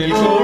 Palpite el corazón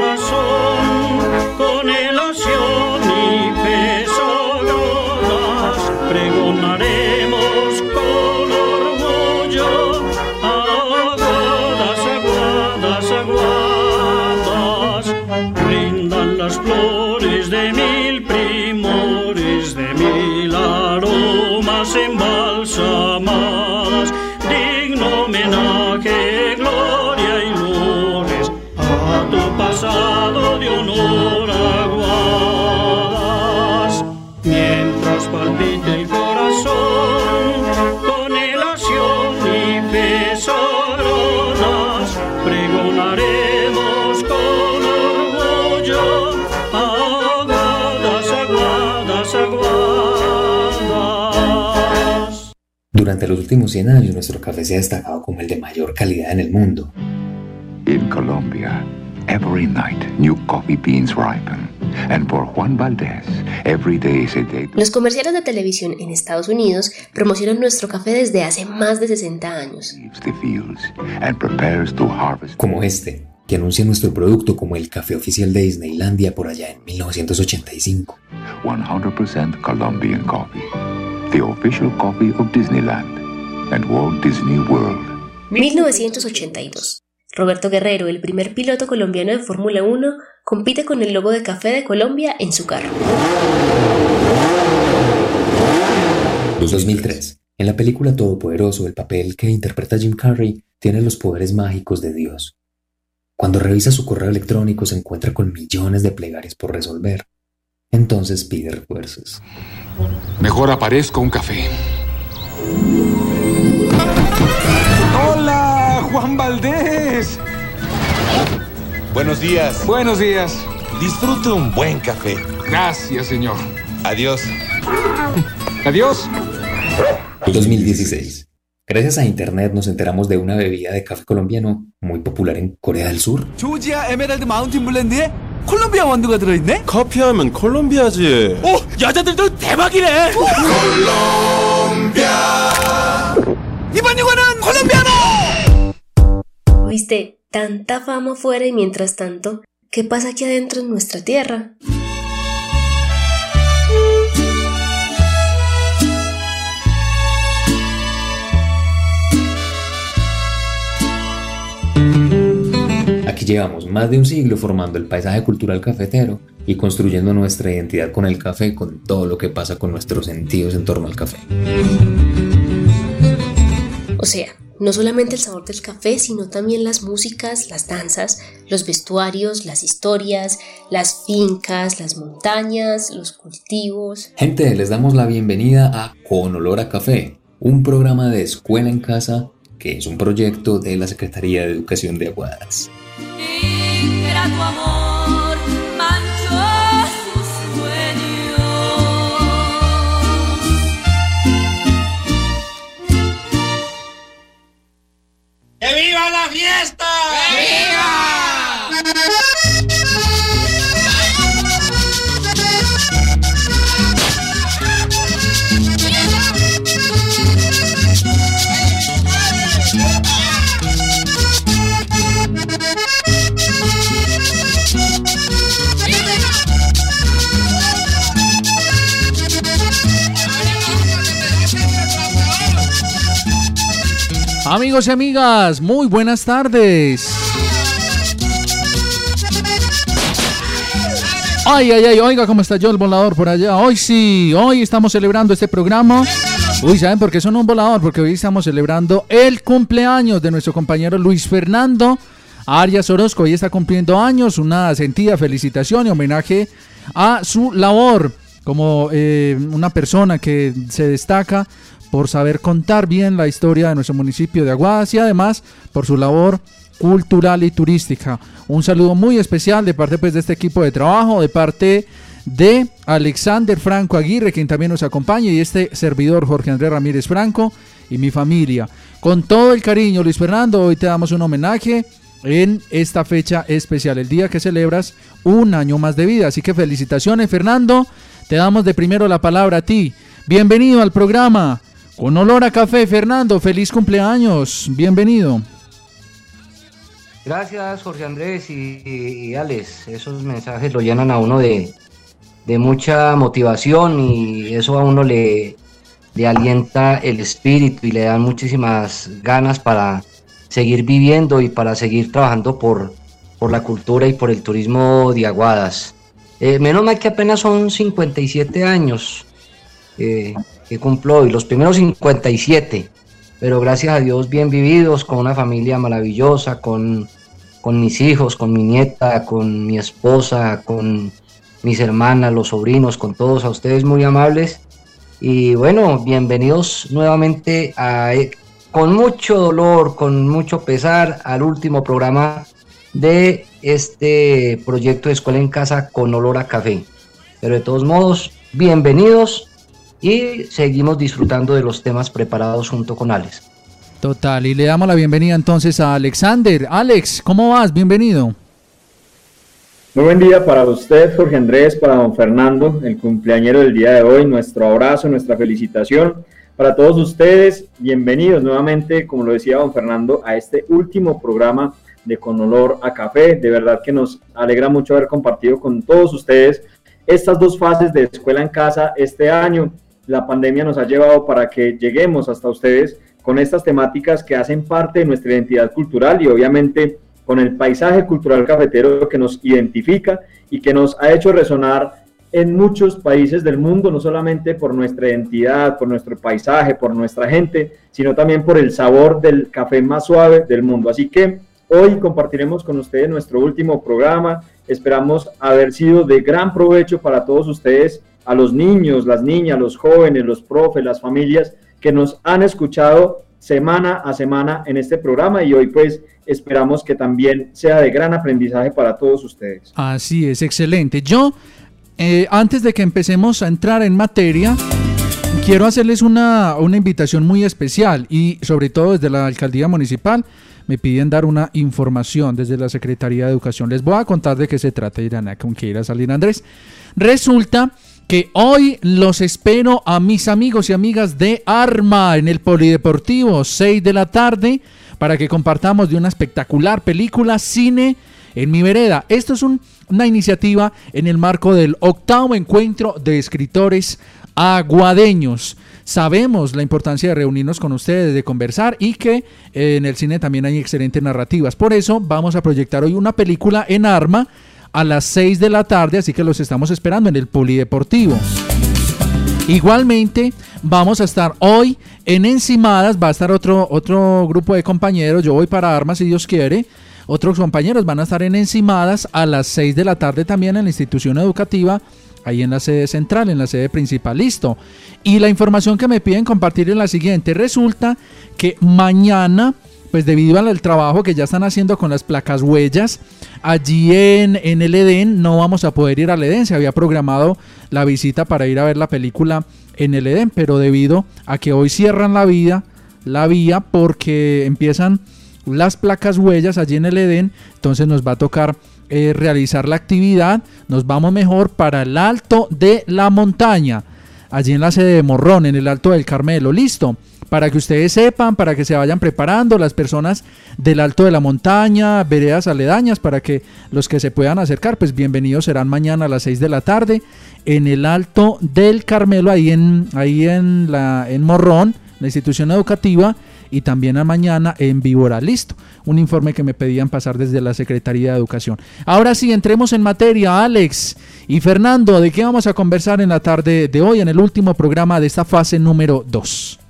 Durante los últimos 100 años, nuestro café se ha destacado como el de mayor calidad en el mundo. In Colombia, every night new coffee beans ripen. And for Juan Valdez, every day is a day to Los comerciales de televisión en Estados Unidos promocionan nuestro café desde hace más de 60 años. Como este, que anuncia nuestro producto como el café oficial de Disneylandia por allá en 1985. 100% Colombian coffee. The official coffee of Disneyland and Walt Disney World. 1982. Roberto Guerrero, el primer piloto colombiano de Fórmula 1, compite con el logo de café de Colombia en su carro. 2003. En la película Todopoderoso, el papel que interpreta Jim Carrey tiene los poderes mágicos de Dios. Cuando revisa su correo electrónico se encuentra con millones de plegarias por resolver. Entonces pide refuerzos. Mejor aparezco un café. Hola, Juan Valdés. Buenos días. Buenos días. Disfrute un buen café. Gracias, señor. Adiós. Adiós. 2016. Gracias a Internet nos enteramos de una bebida de café colombiano muy popular en Corea del Sur. 콜롬비아 원두가 들어있네. 커피하면 콜롬비아지. 오, 여자들도 대박이네. 콜롬비아. 이번 유관은 콜롬비아노. ¿Oíste? Tanta fama afuera y mientras tanto, ¿qué pasa aquí adentro en nuestra tierra? Llevamos más de un siglo formando el paisaje cultural cafetero y construyendo nuestra identidad con el café, con todo lo que pasa con nuestros sentidos en torno al café. O sea, no solamente el sabor del café, sino también las músicas, las danzas, los vestuarios, las historias, las fincas, las montañas, los cultivos. Gente, les damos la bienvenida a Con Olor a Café, un programa de escuela en casa que es un proyecto de la Secretaría de Educación de Aguadas. Amor manchó sus sueños. ¡Que viva Amigos y amigas, muy buenas tardes. Ay, ay, ay, oiga cómo está yo el volador por allá. Hoy sí, hoy estamos celebrando este programa. Uy, ¿saben por qué son un volador? Porque hoy estamos celebrando el cumpleaños de nuestro compañero Luis Fernando Arias Orozco. Hoy está cumpliendo años, una sentida felicitación y homenaje a su labor como eh, una persona que se destaca por saber contar bien la historia de nuestro municipio de Aguadas y además por su labor cultural y turística. Un saludo muy especial de parte pues, de este equipo de trabajo, de parte de Alexander Franco Aguirre, quien también nos acompaña, y este servidor Jorge Andrés Ramírez Franco y mi familia. Con todo el cariño, Luis Fernando, hoy te damos un homenaje en esta fecha especial, el día que celebras un año más de vida. Así que felicitaciones, Fernando. Te damos de primero la palabra a ti. Bienvenido al programa. Con olor a café, Fernando. Feliz cumpleaños. Bienvenido. Gracias, Jorge Andrés y, y Alex. Esos mensajes lo llenan a uno de, de mucha motivación y eso a uno le, le alienta el espíritu y le dan muchísimas ganas para seguir viviendo y para seguir trabajando por, por la cultura y por el turismo de Aguadas. Eh, menos mal que apenas son 57 años eh, que cumplo hoy, los primeros 57, pero gracias a Dios bien vividos, con una familia maravillosa, con, con mis hijos, con mi nieta, con mi esposa, con mis hermanas, los sobrinos, con todos a ustedes muy amables. Y bueno, bienvenidos nuevamente a, con mucho dolor, con mucho pesar, al último programa de este proyecto de Escuela en Casa con olor a café. Pero de todos modos, bienvenidos y seguimos disfrutando de los temas preparados junto con Alex. Total, y le damos la bienvenida entonces a Alexander. Alex, ¿cómo vas? Bienvenido. Muy buen día para usted, Jorge Andrés, para don Fernando, el cumpleañero del día de hoy. Nuestro abrazo, nuestra felicitación. Para todos ustedes, bienvenidos nuevamente, como lo decía don Fernando, a este último programa de Con Olor a Café. De verdad que nos alegra mucho haber compartido con todos ustedes estas dos fases de escuela en casa este año. La pandemia nos ha llevado para que lleguemos hasta ustedes con estas temáticas que hacen parte de nuestra identidad cultural y obviamente con el paisaje cultural cafetero que nos identifica y que nos ha hecho resonar en muchos países del mundo, no solamente por nuestra identidad, por nuestro paisaje, por nuestra gente, sino también por el sabor del café más suave del mundo. Así que hoy compartiremos con ustedes nuestro último programa. Esperamos haber sido de gran provecho para todos ustedes, a los niños, las niñas, los jóvenes, los profes, las familias que nos han escuchado semana a semana en este programa y hoy pues esperamos que también sea de gran aprendizaje para todos ustedes. Así es, excelente. Yo, eh, antes de que empecemos a entrar en materia, quiero hacerles una, una invitación muy especial y sobre todo desde la alcaldía municipal me piden dar una información desde la Secretaría de Educación. Les voy a contar de qué se trata, dirán, ¿con qué ir a salir Andrés? Resulta que hoy los espero a mis amigos y amigas de Arma en el Polideportivo, 6 de la tarde, para que compartamos de una espectacular película Cine en mi vereda. Esto es una iniciativa en el marco del octavo encuentro de escritores aguadeños. Sabemos la importancia de reunirnos con ustedes, de conversar y que eh, en el cine también hay excelentes narrativas. Por eso vamos a proyectar hoy una película en Arma a las 6 de la tarde, así que los estamos esperando en el Polideportivo. Igualmente, vamos a estar hoy en Encimadas, va a estar otro, otro grupo de compañeros, yo voy para Armas si Dios quiere. Otros compañeros van a estar en Encimadas a las 6 de la tarde también en la institución educativa, ahí en la sede central, en la sede principal. Listo. Y la información que me piden compartir es la siguiente. Resulta que mañana pues debido al trabajo que ya están haciendo con las placas huellas, allí en, en el Edén no vamos a poder ir al Edén. Se había programado la visita para ir a ver la película en el Edén, pero debido a que hoy cierran la vida, la vía, porque empiezan las placas huellas allí en el Edén, entonces nos va a tocar eh, realizar la actividad. Nos vamos mejor para el alto de la montaña, allí en la sede de Morrón, en el alto del Carmelo. Listo para que ustedes sepan, para que se vayan preparando las personas del alto de la montaña, veredas aledañas, para que los que se puedan acercar, pues bienvenidos serán mañana a las 6 de la tarde en el alto del Carmelo, ahí en, ahí en, la, en Morrón, la institución educativa, y también a mañana en Víbora. Listo, un informe que me pedían pasar desde la Secretaría de Educación. Ahora sí, entremos en materia, Alex y Fernando, ¿de qué vamos a conversar en la tarde de hoy, en el último programa de esta fase número 2?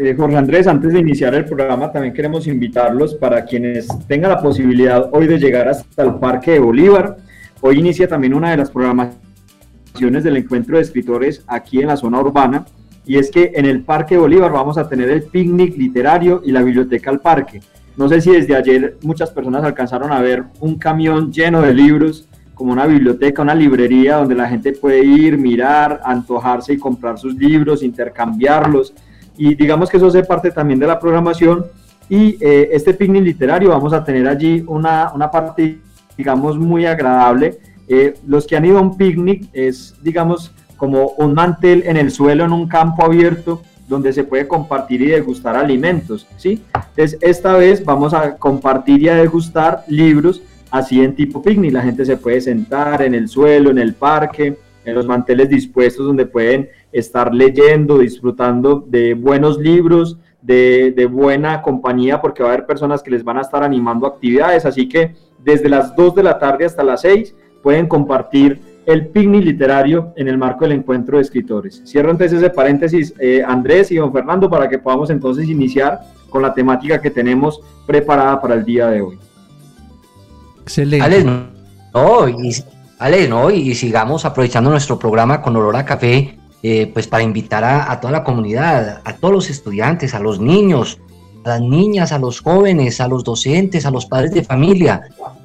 Eh, Jorge Andrés, antes de iniciar el programa, también queremos invitarlos para quienes tengan la posibilidad hoy de llegar hasta el Parque de Bolívar. Hoy inicia también una de las programaciones del encuentro de escritores aquí en la zona urbana, y es que en el Parque de Bolívar vamos a tener el picnic literario y la biblioteca al parque. No sé si desde ayer muchas personas alcanzaron a ver un camión lleno de libros, como una biblioteca, una librería donde la gente puede ir, mirar, antojarse y comprar sus libros, intercambiarlos. Y digamos que eso hace parte también de la programación. Y eh, este picnic literario vamos a tener allí una, una parte, digamos, muy agradable. Eh, los que han ido a un picnic es, digamos, como un mantel en el suelo en un campo abierto donde se puede compartir y degustar alimentos, ¿sí? Entonces, esta vez vamos a compartir y a degustar libros así en tipo picnic. La gente se puede sentar en el suelo, en el parque, en los manteles dispuestos donde pueden estar leyendo, disfrutando de buenos libros, de, de, buena compañía, porque va a haber personas que les van a estar animando actividades. Así que desde las 2 de la tarde hasta las 6 pueden compartir el picnic literario en el marco del encuentro de escritores. Cierro entonces ese paréntesis, eh, Andrés y don Fernando, para que podamos entonces iniciar con la temática que tenemos preparada para el día de hoy. Excelente. Ale, no, y, Ale, no, y sigamos aprovechando nuestro programa con olor a café, eh, pues para invitar a, toda la comunidad, a todos los estudiantes, a los niños, a las niñas, a los jóvenes, a los docentes, a los padres de familia.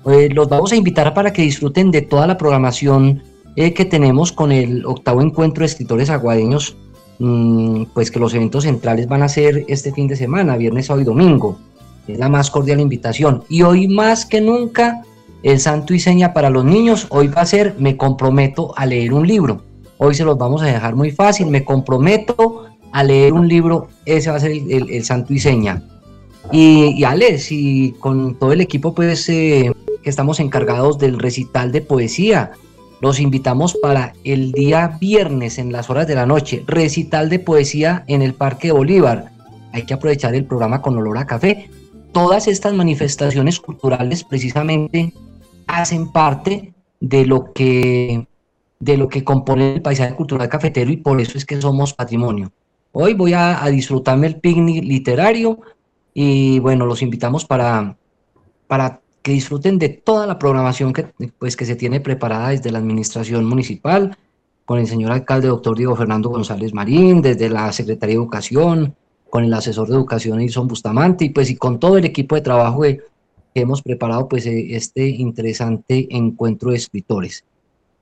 Eh, los vamos a invitar para que disfruten de toda la programación eh, que tenemos con el octavo encuentro de escritores aguadeños, mmm, pues que los eventos centrales van a ser este fin de semana, viernes, sábado y domingo. Es la más cordial invitación. Y hoy más que nunca, el santo y seña para los niños, hoy va a ser me comprometo a leer un libro. Hoy se los vamos a dejar muy fácil, me comprometo a leer un libro, ese va a ser el, el, el santo y seña. Y, y Ale, si con todo el equipo pues eh, que estamos encargados del recital de poesía, los invitamos para el día viernes en las horas de la noche, recital de poesía en el Parque Bolívar. Hay que aprovechar el programa con olor a café. Todas estas manifestaciones culturales precisamente hacen parte de lo que de lo que compone el paisaje cultural cafetero y por eso es que somos patrimonio. Hoy voy a, a disfrutarme el picnic literario y bueno, los invitamos para, para que disfruten de toda la programación que, pues, que se tiene preparada desde la administración municipal, con el señor alcalde doctor Diego Fernando González Marín, desde la Secretaría de Educación, con el asesor de educación Ilson Bustamante y pues y con todo el equipo de trabajo que, que hemos preparado pues este interesante encuentro de escritores.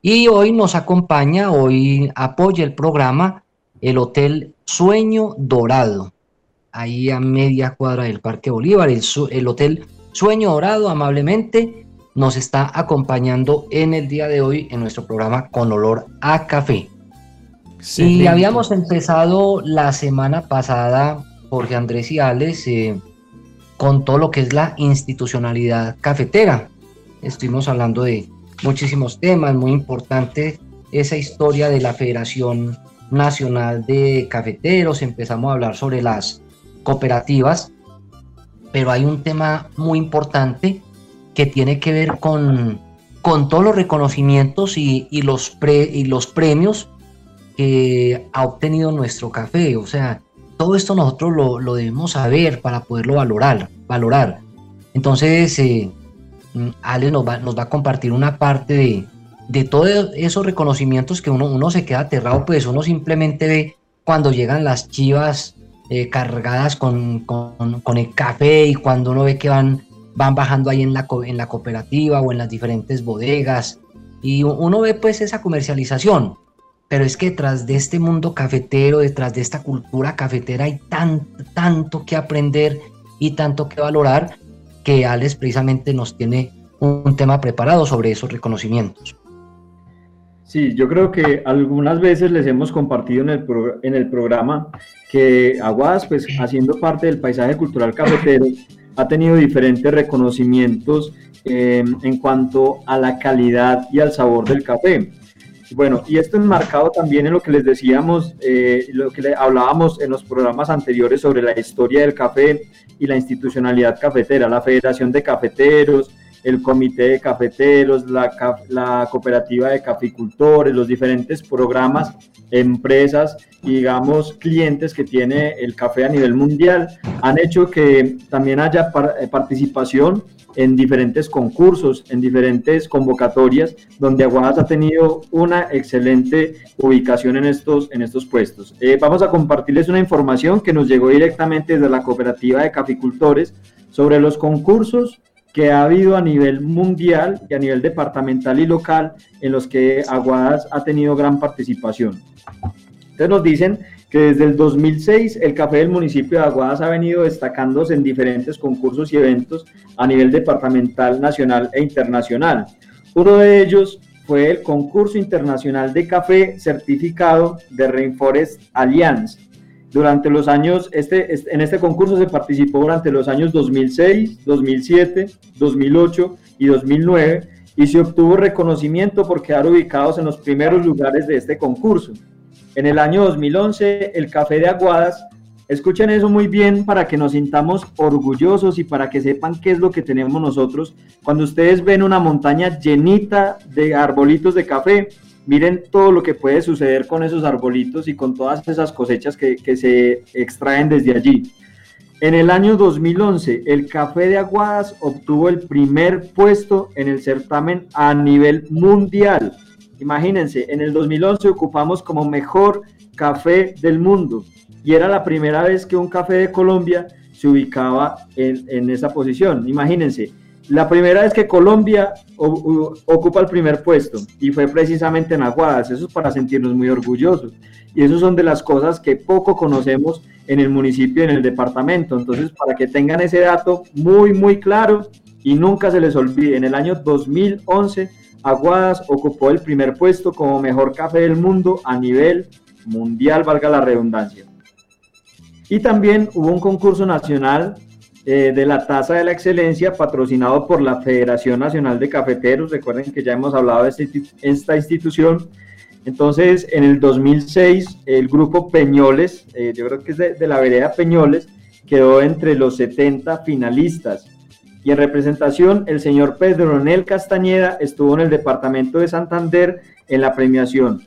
Y hoy nos acompaña, hoy apoya el programa el Hotel Sueño Dorado, ahí a media cuadra del Parque Bolívar, el, el Hotel Sueño Dorado amablemente nos está acompañando en el día de hoy en nuestro programa con olor a café. Excelente. Y habíamos empezado la semana pasada, Jorge Andrés y Alex, eh, con todo lo que es la institucionalidad cafetera. Estuvimos hablando de muchísimos temas, muy importante esa historia de la Federación Nacional de Cafeteros, empezamos a hablar sobre las cooperativas, pero hay un tema muy importante que tiene que ver con, con todos los reconocimientos y, los pre, y los premios que ha obtenido nuestro café. O sea, todo esto nosotros lo, lo debemos saber para poderlo valorar. valorar. Entonces, eh, Ale nos va, nos va a compartir una parte de, de todos esos reconocimientos que uno, uno se queda aterrado, pues uno simplemente ve cuando llegan las chivas eh, cargadas con, con, con, el café y cuando uno ve que van, van bajando ahí en la, en la cooperativa o en las diferentes bodegas y uno ve pues esa comercialización, pero es que detrás de este mundo cafetero, detrás de esta cultura cafetera hay tan, tanto que aprender y tanto que valorar que Alex precisamente nos tiene un tema preparado sobre esos reconocimientos. Sí, yo creo que algunas veces les hemos compartido en el, pro, en el programa que Aguadas, pues haciendo parte del paisaje cultural cafetero, ha tenido diferentes reconocimientos eh, en cuanto a la calidad y al sabor del café. Bueno, y esto enmarcado también en lo que les decíamos, eh, lo que le hablábamos en los programas anteriores sobre la historia del café y la institucionalidad cafetera, la Federación de Cafeteros, el Comité de Cafeteros, la, la Cooperativa de Caficultores, los diferentes programas, empresas y digamos clientes que tiene el café a nivel mundial, han hecho que también haya eh, participación en diferentes concursos, en diferentes convocatorias, donde Aguadas ha tenido una excelente ubicación en estos, en estos puestos. Eh, vamos a compartirles una información que nos llegó directamente desde la Cooperativa de Caficultores, sobre los concursos que ha habido a nivel mundial y a nivel departamental y local en los que Aguadas ha tenido gran participación. Entonces nos dicen que desde el 2006 el café del municipio de Aguadas ha venido destacándose en diferentes concursos y eventos a nivel departamental, nacional e internacional. Uno de ellos fue el concurso internacional de café certificado de Rainforest Alliance. Durante los años, este, en este concurso se participó durante los años 2006, 2007, 2008 y 2009 y se obtuvo reconocimiento por quedar ubicados en los primeros lugares de este concurso. En el año 2011, el café de Aguadas, escuchen eso muy bien para que nos sintamos orgullosos y para que sepan qué es lo que tenemos nosotros. Cuando ustedes ven una montaña llenita de arbolitos de café, miren todo lo que puede suceder con esos arbolitos y con todas esas cosechas que, que se extraen desde allí. En el año 2011, el café de Aguadas obtuvo el primer puesto en el certamen a nivel mundial Imagínense, en el 2011 ocupamos como mejor café del mundo y era la primera vez que un café de Colombia se ubicaba en, esa posición. Imagínense, la primera vez que Colombia ocupa el primer puesto y fue precisamente en Aguadas, eso es para sentirnos muy orgullosos. Y eso son de las cosas que poco conocemos en el municipio, en el departamento. Entonces, para que tengan ese dato muy, muy claro y nunca se les olvide, en el año 2011 Aguadas ocupó el primer puesto como mejor café del mundo a nivel mundial, valga la redundancia. Y también hubo un concurso nacional eh, de la Taza de la Excelencia patrocinado por la Federación Nacional de Cafeteros. Recuerden que ya hemos hablado de este esta institución. Entonces, en el 2006, el grupo Peñoles, eh, yo creo que es de, de la vereda Peñoles, quedó entre los 70 finalistas y en representación el señor Pedro Nel Castañeda estuvo en el departamento de Santander en la premiación.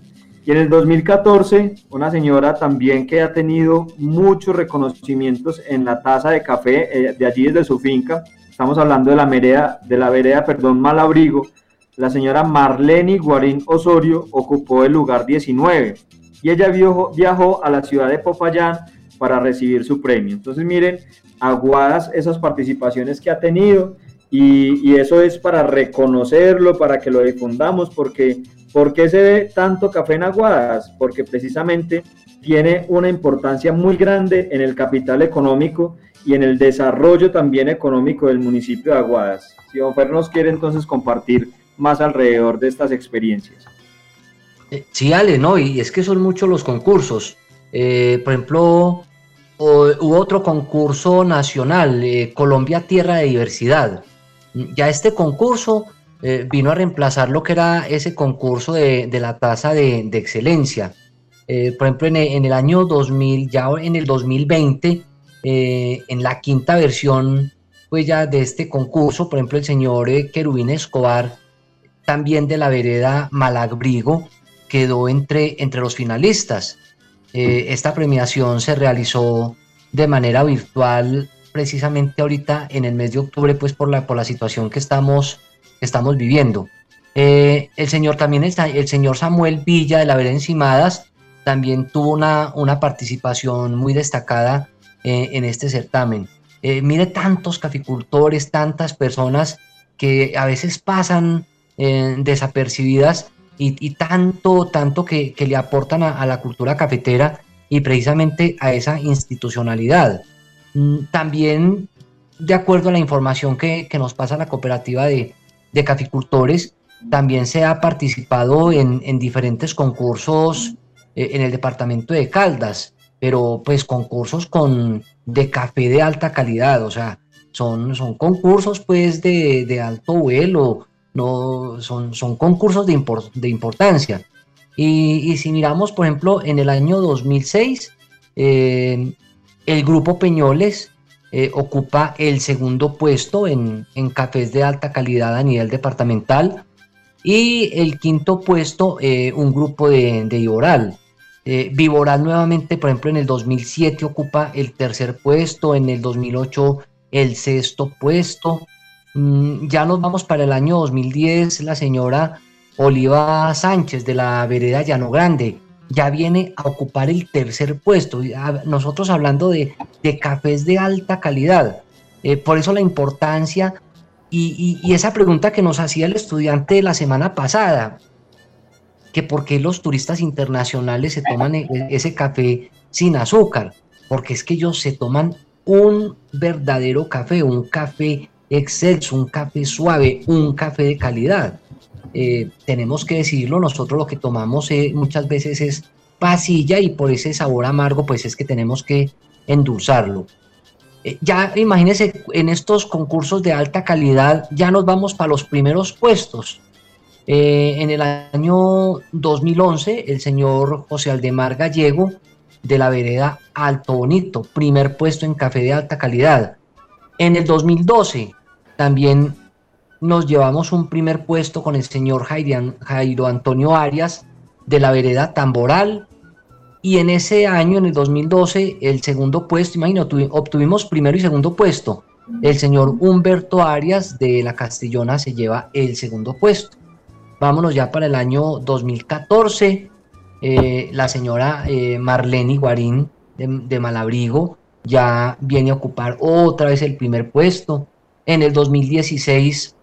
Y en el 2014, una señora también que ha tenido muchos reconocimientos en la taza de café eh, de allí desde su finca, estamos hablando de la vereda, de la vereda, perdón, Malabrigo, la señora Marlene Guarín Osorio ocupó el lugar 19 y ella viajó, viajó a la ciudad de Popayán para recibir su premio. Entonces miren, aguadas esas participaciones que ha tenido y, eso es para reconocerlo, para que lo difundamos, porque ¿por qué se ve tanto café en Aguadas? Porque precisamente tiene una importancia muy grande en el capital económico y en el desarrollo también económico del municipio de Aguadas. Si Don nos quiere entonces compartir más alrededor de estas experiencias. Eh, sí, Ale, no, y es que son muchos los concursos. Eh, por ejemplo, hubo otro concurso nacional, eh, Colombia Tierra de Diversidad. Ya este concurso eh, vino a reemplazar lo que era ese concurso de, la tasa de, excelencia. Eh, por ejemplo, en, el año 2000, ya en el 2020, en la quinta versión pues ya de este concurso, por ejemplo, el señor Querubín Escobar, también de la vereda Malagbrigo, quedó entre, entre los finalistas. Eh, esta premiación se realizó de manera virtual precisamente ahorita en el mes de octubre, pues por la, por la situación que estamos, estamos viviendo. Eh, el señor también, está, el señor Samuel Villa de la Vera Encimadas, también tuvo una, una participación muy destacada eh, en este certamen. mire tantos caficultores, tantas personas que a veces pasan desapercibidas y, tanto, tanto que, le aportan a, la cultura cafetera y precisamente a esa institucionalidad. Mm, también, de acuerdo a la información que, nos pasa la cooperativa de, caficultores, también se ha participado en, diferentes concursos eh, en el departamento de Caldas, pero pues concursos con, de café de alta calidad, o sea, son, son concursos pues de, de alto vuelo, no, son, son concursos de, de importancia. Y, si miramos, por ejemplo, en el año 2006, eh, el grupo Peñoles eh, ocupa el segundo puesto en, cafés de alta calidad a nivel departamental. Y el quinto puesto eh, un grupo de, de Iboral. Viboral nuevamente, por ejemplo, en el 2007 ocupa el tercer puesto, en el 2008 el sexto puesto, Mm, ya nos vamos para el año 2010, la señora Oliva Sánchez de la vereda Llano Grande ya viene a ocupar el tercer puesto. Nosotros hablando de, cafés de alta calidad. Eh, por eso la importancia y, esa pregunta que nos hacía el estudiante la semana pasada, que por qué los turistas internacionales se toman e- ese café sin azúcar, porque es que ellos se toman un verdadero café, un café excelso, un café suave, un café de calidad. Eh, tenemos que decirlo, nosotros lo que tomamos eh, muchas veces es pasilla y por ese sabor amargo pues es que tenemos que endulzarlo. Eh, ya imagínense en estos concursos de alta calidad ya nos vamos para los primeros puestos. En el año 2011 el señor José Aldemar Gallego de la vereda Alto Bonito, primer puesto en café de alta calidad. En el 2012 también nos llevamos un primer puesto con el señor Jairo Antonio Arias de la vereda Tamboral. Y en ese año, en el 2012, el segundo puesto, imagino, tuvi- obtuvimos primero y segundo puesto. El señor Humberto Arias de la Castellona se lleva el segundo puesto. Vámonos ya para el año 2014. eh, la señora eh, Marlene Guarín de Malabrigo ya viene a ocupar otra vez el primer puesto. En el 2016,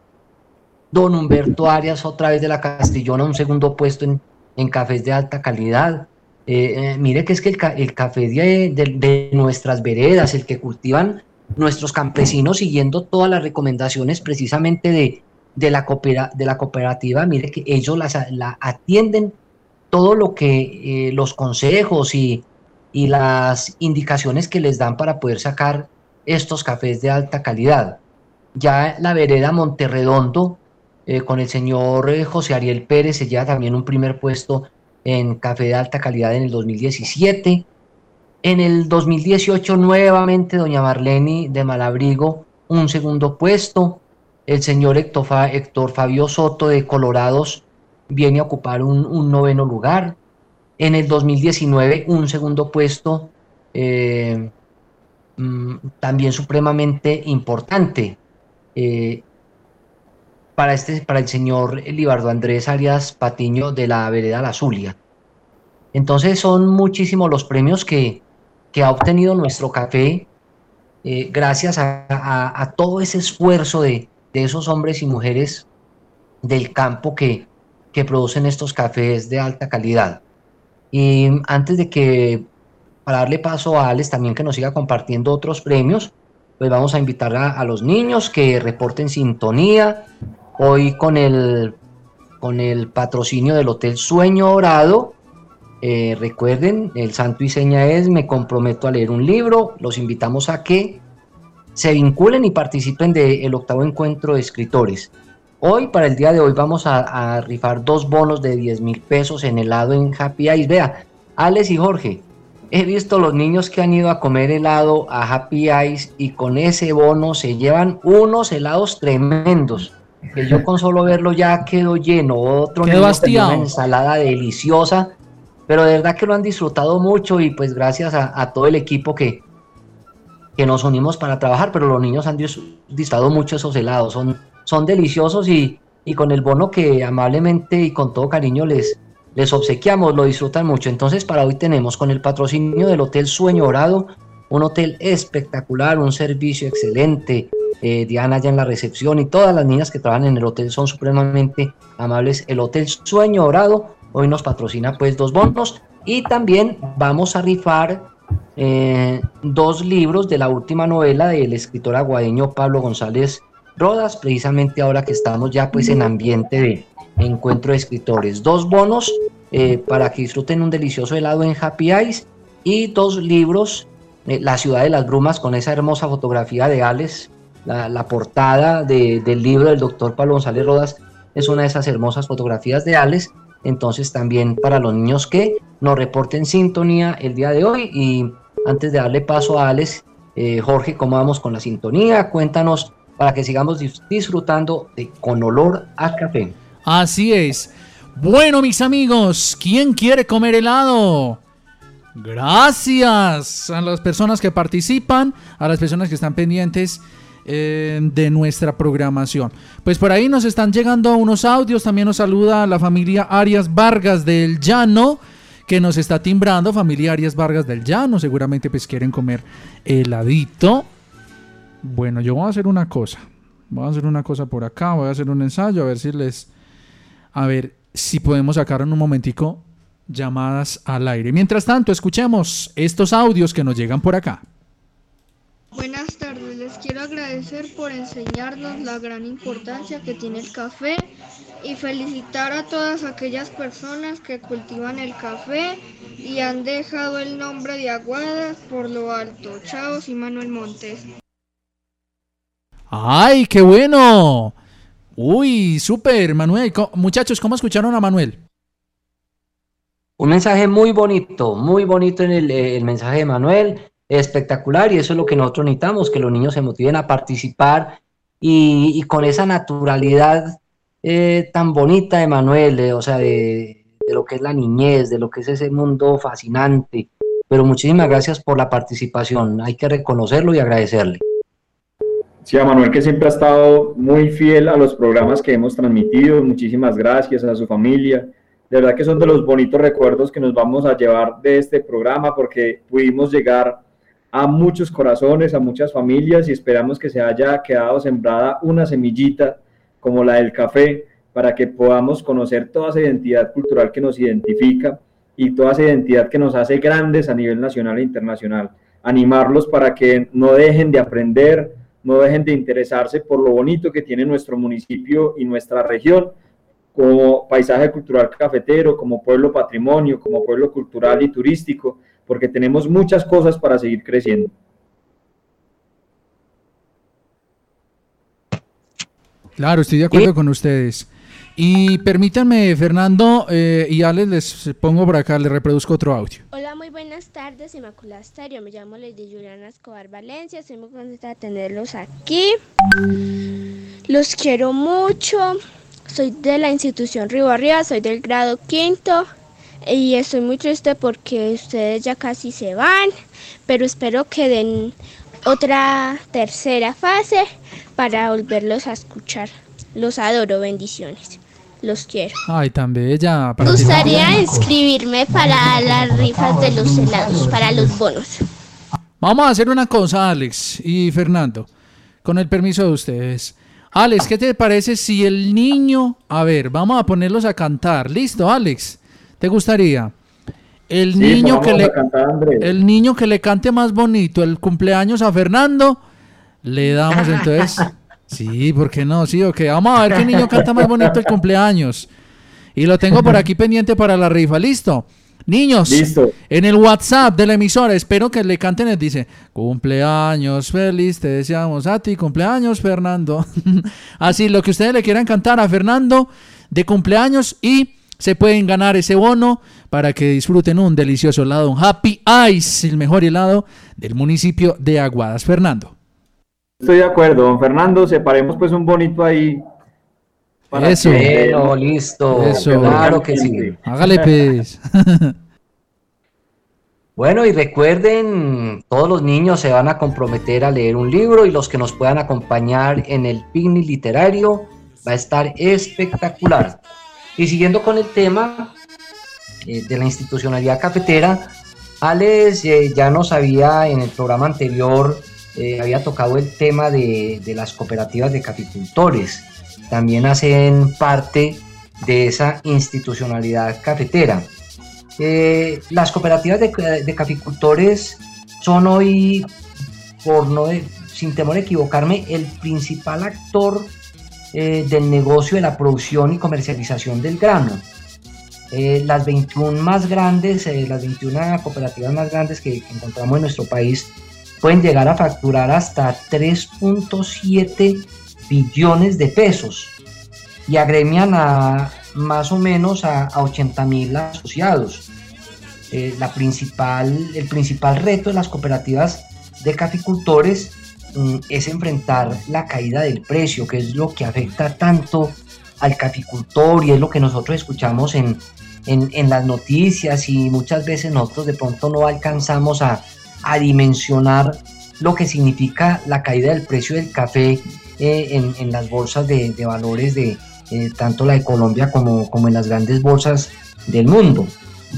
don Humberto Arias, otra vez de la Castellona, un segundo puesto en, en cafés de alta calidad. Eh, eh, mire que es que el, ca- el café de, de- nuestras veredas, el que cultivan nuestros campesinos siguiendo todas las recomendaciones precisamente de, de, la, coopera- de la cooperativa, mire que ellos las, la atienden todo lo que eh, los consejos y, y las indicaciones que les dan para poder sacar estos cafés de alta calidad. Ya la vereda Monterredondo, eh, con el señor eh, José Ariel Pérez, se lleva también un primer puesto en café de alta calidad en el 2017. En el 2018 nuevamente doña Marlene de Malabrigo, un segundo puesto. El señor Héctor, Héctor Fabio Soto de Colorados viene a ocupar un, noveno lugar. En el 2019 un segundo puesto eh, mm, también supremamente importante para, este, para el señor Libardo Andrés Arias Patiño de la vereda La Zulia. Entonces son muchísimos los premios que, que ha obtenido nuestro café eh, gracias a, todo ese esfuerzo de, de esos hombres y mujeres del campo que, que producen estos cafés de alta calidad. Y antes de que, para darle paso a Alex también que nos siga compartiendo otros premios, pues vamos a invitar a los niños que reporten sintonía. Hoy con el, con el patrocinio del Hotel Sueño Dorado. Eh, recuerden, el santo y seña es Me comprometo a leer un libro. Los invitamos a que se vinculen y participen del octavo encuentro de escritores. Hoy, para el día de hoy, vamos a, a rifar dos bonos de 10 mil pesos en helado en Happy Eyes. Vea, Alex y Jorge, he visto los niños que han ido a comer helado a Happy Eyes y con ese bono se llevan unos helados tremendos. Que yo con solo verlo ya quedo lleno. Otro Quedó niño una ensalada deliciosa, pero de verdad que lo han disfrutado mucho y pues gracias a, a todo el equipo que, que nos unimos para trabajar, pero los niños han dis- disfrutado mucho esos helados, son, son deliciosos y, y con el bono que amablemente y con todo cariño les, les obsequiamos, lo disfrutan mucho. Entonces para hoy tenemos con el patrocinio del Hotel Sueño Dorado, un hotel espectacular, un servicio excelente, eh, Diana ya en la recepción y todas las niñas que trabajan en el hotel son supremamente amables. El Hotel Sueño Dorado hoy nos patrocina pues dos bonos y también vamos a rifar eh, dos libros de la última novela del escritor aguadeño Pablo González Rodas, precisamente ahora que estamos ya pues en ambiente de encuentro de escritores. Dos bonos eh, para que disfruten un delicioso helado en Happy Eyes y dos libros, eh, La ciudad de las brumas con esa hermosa fotografía de Alex, la, portada de- del libro del doctor Pablo González Rodas es una de esas hermosas fotografías de Alex. Entonces también para los niños que nos reporten sintonía el día de hoy y antes de darle paso a Alex, eh, Jorge, ¿cómo vamos con la sintonía? Cuéntanos para que sigamos dis- disfrutando de Con Olor a Café. Así es. Bueno, mis amigos, ¿quién quiere comer helado? Gracias a las personas que participan, a las personas que están pendientes eh, de nuestra programación. Pues por ahí nos están llegando unos audios. También nos saluda la familia Arias Vargas del Llano, que nos está timbrando. Familia Arias Vargas del Llano, seguramente pues quieren comer heladito. Bueno, yo voy a hacer una cosa. Voy a hacer una cosa por acá, voy a hacer un ensayo, a ver si les... A ver si podemos sacar en un momentico llamadas al aire. Mientras tanto, escuchemos estos audios que nos llegan por acá. Buenas tardes, les quiero agradecer por enseñarnos la gran importancia que tiene el café y felicitar a todas aquellas personas que cultivan el café y han dejado el nombre de Aguadas por lo alto. Chao, y Manuel Montes. ¡Ay, qué bueno! Uy, súper, Manuel. Muchachos, ¿cómo escucharon a Manuel? Un mensaje muy bonito, muy bonito en el, eh, el mensaje de Manuel, espectacular y eso es lo que nosotros necesitamos, que los niños se motiven a participar y, y con esa naturalidad eh, tan bonita de Manuel, eh, o sea, de, de lo que es la niñez, de lo que es ese mundo fascinante. Pero muchísimas gracias por la participación, hay que reconocerlo y agradecerle. Sí, a Manuel que siempre ha estado muy fiel a los programas que hemos transmitido. Muchísimas gracias a su familia. De verdad que son de los bonitos recuerdos que nos vamos a llevar de este programa porque pudimos llegar a muchos corazones, a muchas familias y esperamos que se haya quedado sembrada una semillita como la del café para que podamos conocer toda esa identidad cultural que nos identifica y toda esa identidad que nos hace grandes a nivel nacional e internacional. Animarlos para que no dejen de aprender, no dejen de interesarse por lo bonito que tiene nuestro municipio y nuestra región como paisaje cultural cafetero, como pueblo patrimonio, como pueblo cultural y turístico, porque tenemos muchas cosas para seguir creciendo. Claro, estoy de acuerdo con ustedes. Y permítanme, Fernando eh, y Alex, les pongo por acá, les reproduzco otro audio. Hola, muy buenas tardes, Inmaculada Estéreo. Me llamo Lady Juliana Escobar Valencia. Estoy muy contenta de tenerlos aquí. Los quiero mucho. Soy de la institución Río Arriba, soy del grado quinto. Y estoy muy triste porque ustedes ya casi se van. Pero espero que den otra tercera fase para volverlos a escuchar. Los adoro, bendiciones. Los quiero. Ay, tan bella. Me gustaría inscribirme para las rifas de los helados, para los bonos. Vamos a hacer una cosa, Alex y Fernando, con el permiso de ustedes. Alex, ¿qué te parece si el niño, a ver, vamos a ponerlos a cantar, listo, Alex, ¿te gustaría? El Sí, niño que le, cantar, el niño que le cante más bonito el cumpleaños a Fernando, le damos entonces, sí, ¿por qué no? Sí, ok, vamos a ver qué niño canta más bonito el cumpleaños. Y lo tengo por aquí pendiente para la rifa, listo. Niños, Listo. en el WhatsApp de la emisora, espero que le canten, les dice, cumpleaños feliz, te deseamos a ti, cumpleaños Fernando. Así, lo que ustedes le quieran cantar a Fernando de cumpleaños y se pueden ganar ese bono para que disfruten un delicioso helado, un Happy Ice, el mejor helado del municipio de Aguadas. Fernando. Estoy de acuerdo, don Fernando, separemos pues un bonito ahí. Para Eso. listo, Eso. claro que sí. Hágale pues. Bueno, y recuerden, todos los niños se van a comprometer a leer un libro y los que nos puedan acompañar en el picnic literario va a estar espectacular. Y siguiendo con el tema eh, de la institucionalidad cafetera, Alex eh, ya nos había en el programa anterior, eh, había tocado el tema de, de las cooperativas de caficultores. También hacen parte de esa institucionalidad cafetera. Eh, las cooperativas de, caficultores son hoy, por no sin temor a equivocarme, el principal actor eh, del negocio de la producción y comercialización del grano. Eh, las 21 más grandes, las 21 cooperativas más grandes que, que encontramos en nuestro país pueden llegar a facturar hasta 3.7 billones de pesos y agremian a más o menos a, a 80 mil asociados. Eh, la principal, el principal reto de las cooperativas de caficultores mm, es enfrentar la caída del precio, que es lo que afecta tanto al caficultor y es lo que nosotros escuchamos en, en, en las noticias y muchas veces nosotros de pronto no alcanzamos a, a dimensionar lo que significa la caída del precio del café eh, en, en las bolsas de, de valores de eh, tanto la de Colombia como, como en las grandes bolsas del mundo.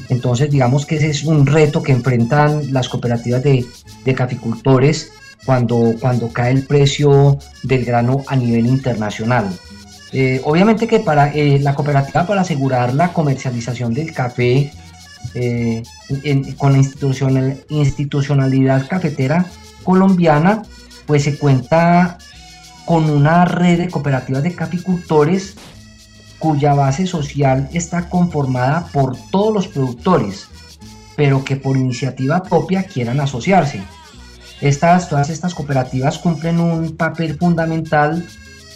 Entonces, digamos que ese es un reto que enfrentan las cooperativas de, de caficultores cuando, cuando cae el precio del grano a nivel internacional. Eh, obviamente que para eh, la cooperativa para asegurar la comercialización del café eh, en- con la institucional- institucionalidad cafetera colombiana, pues se cuenta con una red de cooperativas de caficultores cuya base social está conformada por todos los productores, pero que por iniciativa propia quieran asociarse. Estas, todas estas cooperativas cumplen un papel fundamental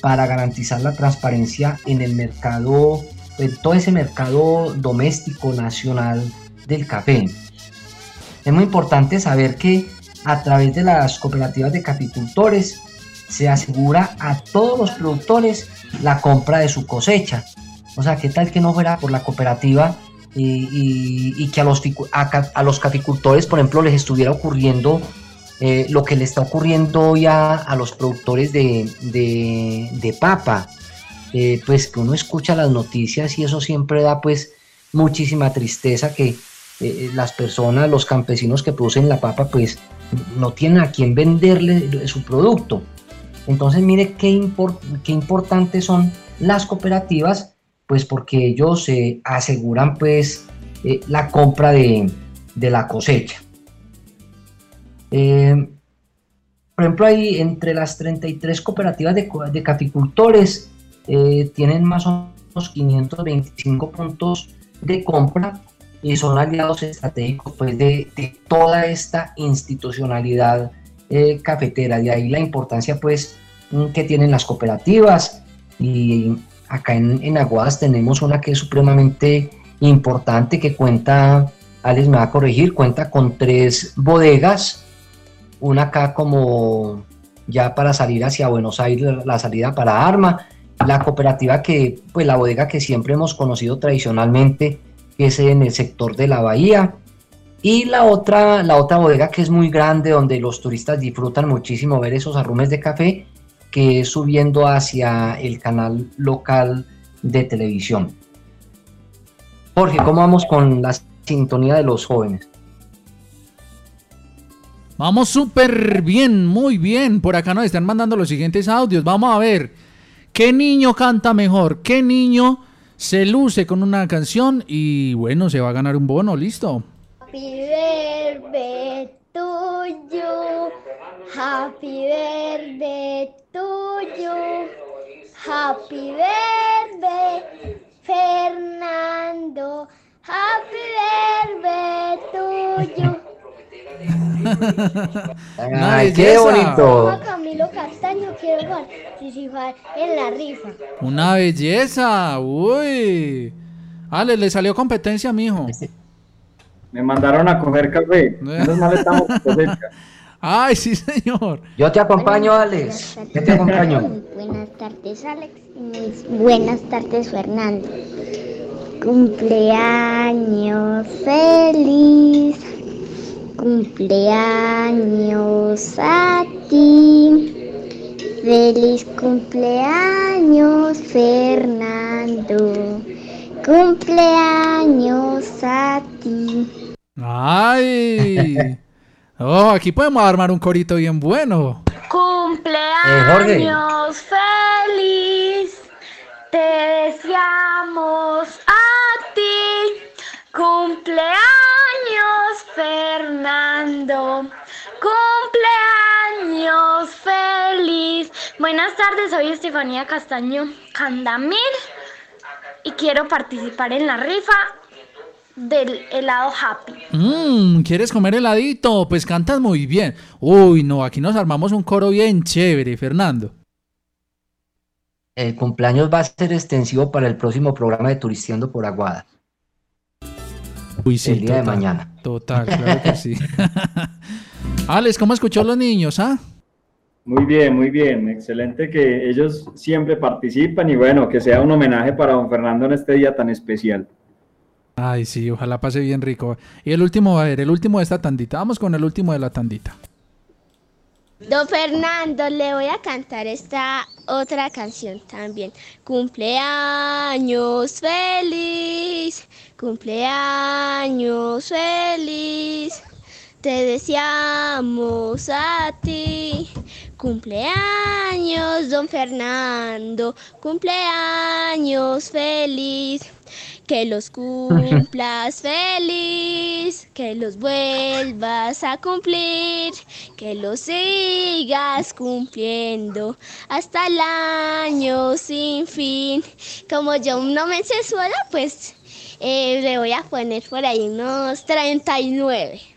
para garantizar la transparencia en el mercado, en todo ese mercado doméstico nacional del café. Es muy importante saber que a través de las cooperativas de caficultores se asegura a todos los productores la compra de su cosecha. O sea, ¿qué tal que no fuera por la cooperativa y, y- que a los, a, los caficultores, por ejemplo, les estuviera ocurriendo eh, lo que le está ocurriendo hoy a, los productores de, de- papa? Eh, pues que uno escucha las noticias y eso siempre da pues muchísima tristeza que eh, las personas, los campesinos que producen la papa, pues no tienen a quién venderle su producto. Entonces, mire qué, impor- qué importantes son las cooperativas, pues porque ellos aseguran pues eh, la compra de, la cosecha. Eh, por ejemplo, ahí entre las 33 cooperativas de, de caficultores eh, tienen más o menos 525 puntos de compra y son aliados estratégicos pues, de toda esta institucionalidad eh, cafetera. De ahí la importancia pues, mm, que tienen las cooperativas. Y acá en, Aguadas tenemos una que es supremamente importante que cuenta, Alex me va a corregir, cuenta con tres bodegas una acá como ya para salir hacia Buenos Aires, la salida para Arma, la cooperativa que, pues la bodega que siempre hemos conocido tradicionalmente, es en el sector de la bahía, y la otra, la otra bodega que es muy grande, donde los turistas disfrutan muchísimo ver esos arrumes de café, que es subiendo hacia el canal local de televisión. Jorge, ¿cómo vamos con la sintonía de los jóvenes? Vamos súper bien, muy bien. Por acá nos están mandando los siguientes audios. Vamos a ver. ¿Qué niño canta mejor? ¿Qué niño se luce con una canción? Y bueno, se va a ganar un bono, listo. Happy birthday to you. Happy birthday to you. Happy birthday, Fernando. Happy birthday to you. Una Ay, qué belleza. bonito. A Camilo Castaño quiero participar en la rifa. Una belleza. Uy. Ale, le salió competencia, mijo. Me mandaron a coger café. Menos mal estamos cosecha. Ay, sí, señor. Yo te acompaño, Alex. Yo te acompaño. Buenas tardes, Alex. buenas tardes, Fernando. Cumpleaños feliz. Cumpleaños a ti. Feliz cumpleaños, Fernando. Cumpleaños a ti. Ay. Oh, aquí podemos armar un corito bien bueno. Cumpleaños feliz, te deseamos a ti. Cumpleaños Fernando, cumpleaños feliz. Buenas tardes, soy Estefanía Castaño Candamil y quiero participar en la rifa del helado Happy. Mmm, ¿quieres comer heladito? Pues cantas muy bien. Uy, no, aquí nos armamos un coro bien chévere, Fernando. El cumpleaños va a ser extensivo para el próximo programa de Turisteando por Aguada. Uy, sí, el día de mañana. Total, claro que sí. Alex, ¿cómo escuchó los niños, ah? Muy bien, muy bien. Excelente que ellos siempre participan y bueno, que sea un homenaje para don Fernando en este día tan especial. Ay, sí, ojalá pase bien rico. Y el último, a ver, el último de esta tandita. Vamos con el último de la tandita. Don Fernando, le voy a cantar esta otra canción también. Cumpleaños feliz, cumpleaños feliz. Te deseamos a ti. Cumpleaños, don Fernando. Cumpleaños feliz. Que los cumplas feliz, que los vuelvas a cumplir, que los sigas cumpliendo hasta el año sin fin. Como yo no me sé sola, pues eh, le voy a poner por ahí unos 39.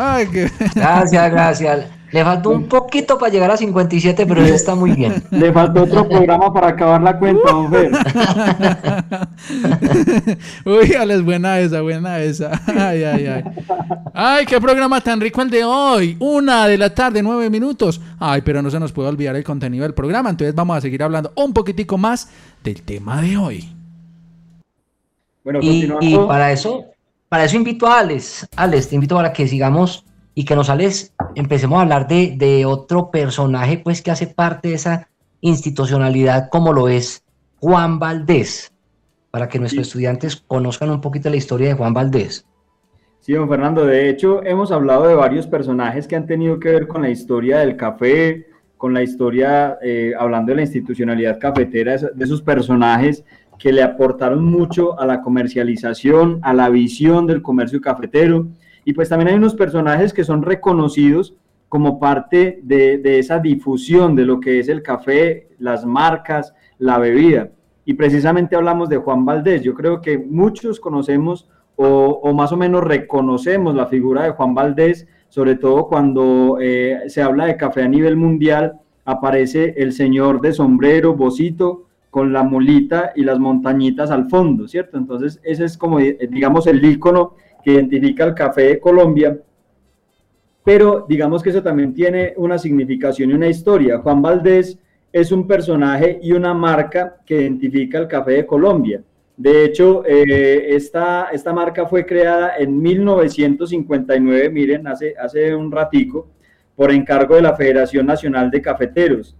Ay, qué... Gracias, gracias. Le faltó un poquito para llegar a 57, pero ya está muy bien. Le faltó otro programa para acabar la cuenta, don Fer. Uy, es buena esa, buena esa. Ay, ay, ay. Ay, qué programa tan rico el de hoy. Una de la tarde, nueve minutos. Ay, pero no se nos puede olvidar el contenido del programa. Entonces vamos a seguir hablando un poquitico más del tema de hoy. Bueno, Y, y para eso, para eso invito a Alex. Alex, te invito para que sigamos y que nos Alex, empecemos a hablar de, de otro personaje, pues que hace parte de esa institucionalidad como lo es Juan Valdés, para que nuestros estudiantes conozcan un poquito la historia de Juan Valdés. Sí, don Fernando, de hecho hemos hablado de varios personajes que han tenido que ver con la historia del café, con la historia, eh, hablando de la institucionalidad cafetera, de esos personajes que le aportaron mucho a la comercialización, a la visión del comercio cafetero. Y pues también hay unos personajes que son reconocidos como parte de, de esa difusión de lo que es el café, las marcas, la bebida. Y precisamente hablamos de Juan Valdés. Yo creo que muchos conocemos o, más o menos reconocemos la figura de Juan Valdés, sobre todo cuando eh, se habla de café a nivel mundial, aparece el señor de sombrero, bocito, con la molita y las montañitas al fondo, ¿cierto? Entonces, ese es como, eh, digamos, el icono que identifica el café de Colombia, pero digamos que eso también tiene una significación y una historia. Juan Valdés es un personaje y una marca que identifica el café de Colombia. De hecho, eh, esta, esta marca fue creada en 1959, miren, hace, hace un ratico, por encargo de la Federación Nacional de Cafeteros.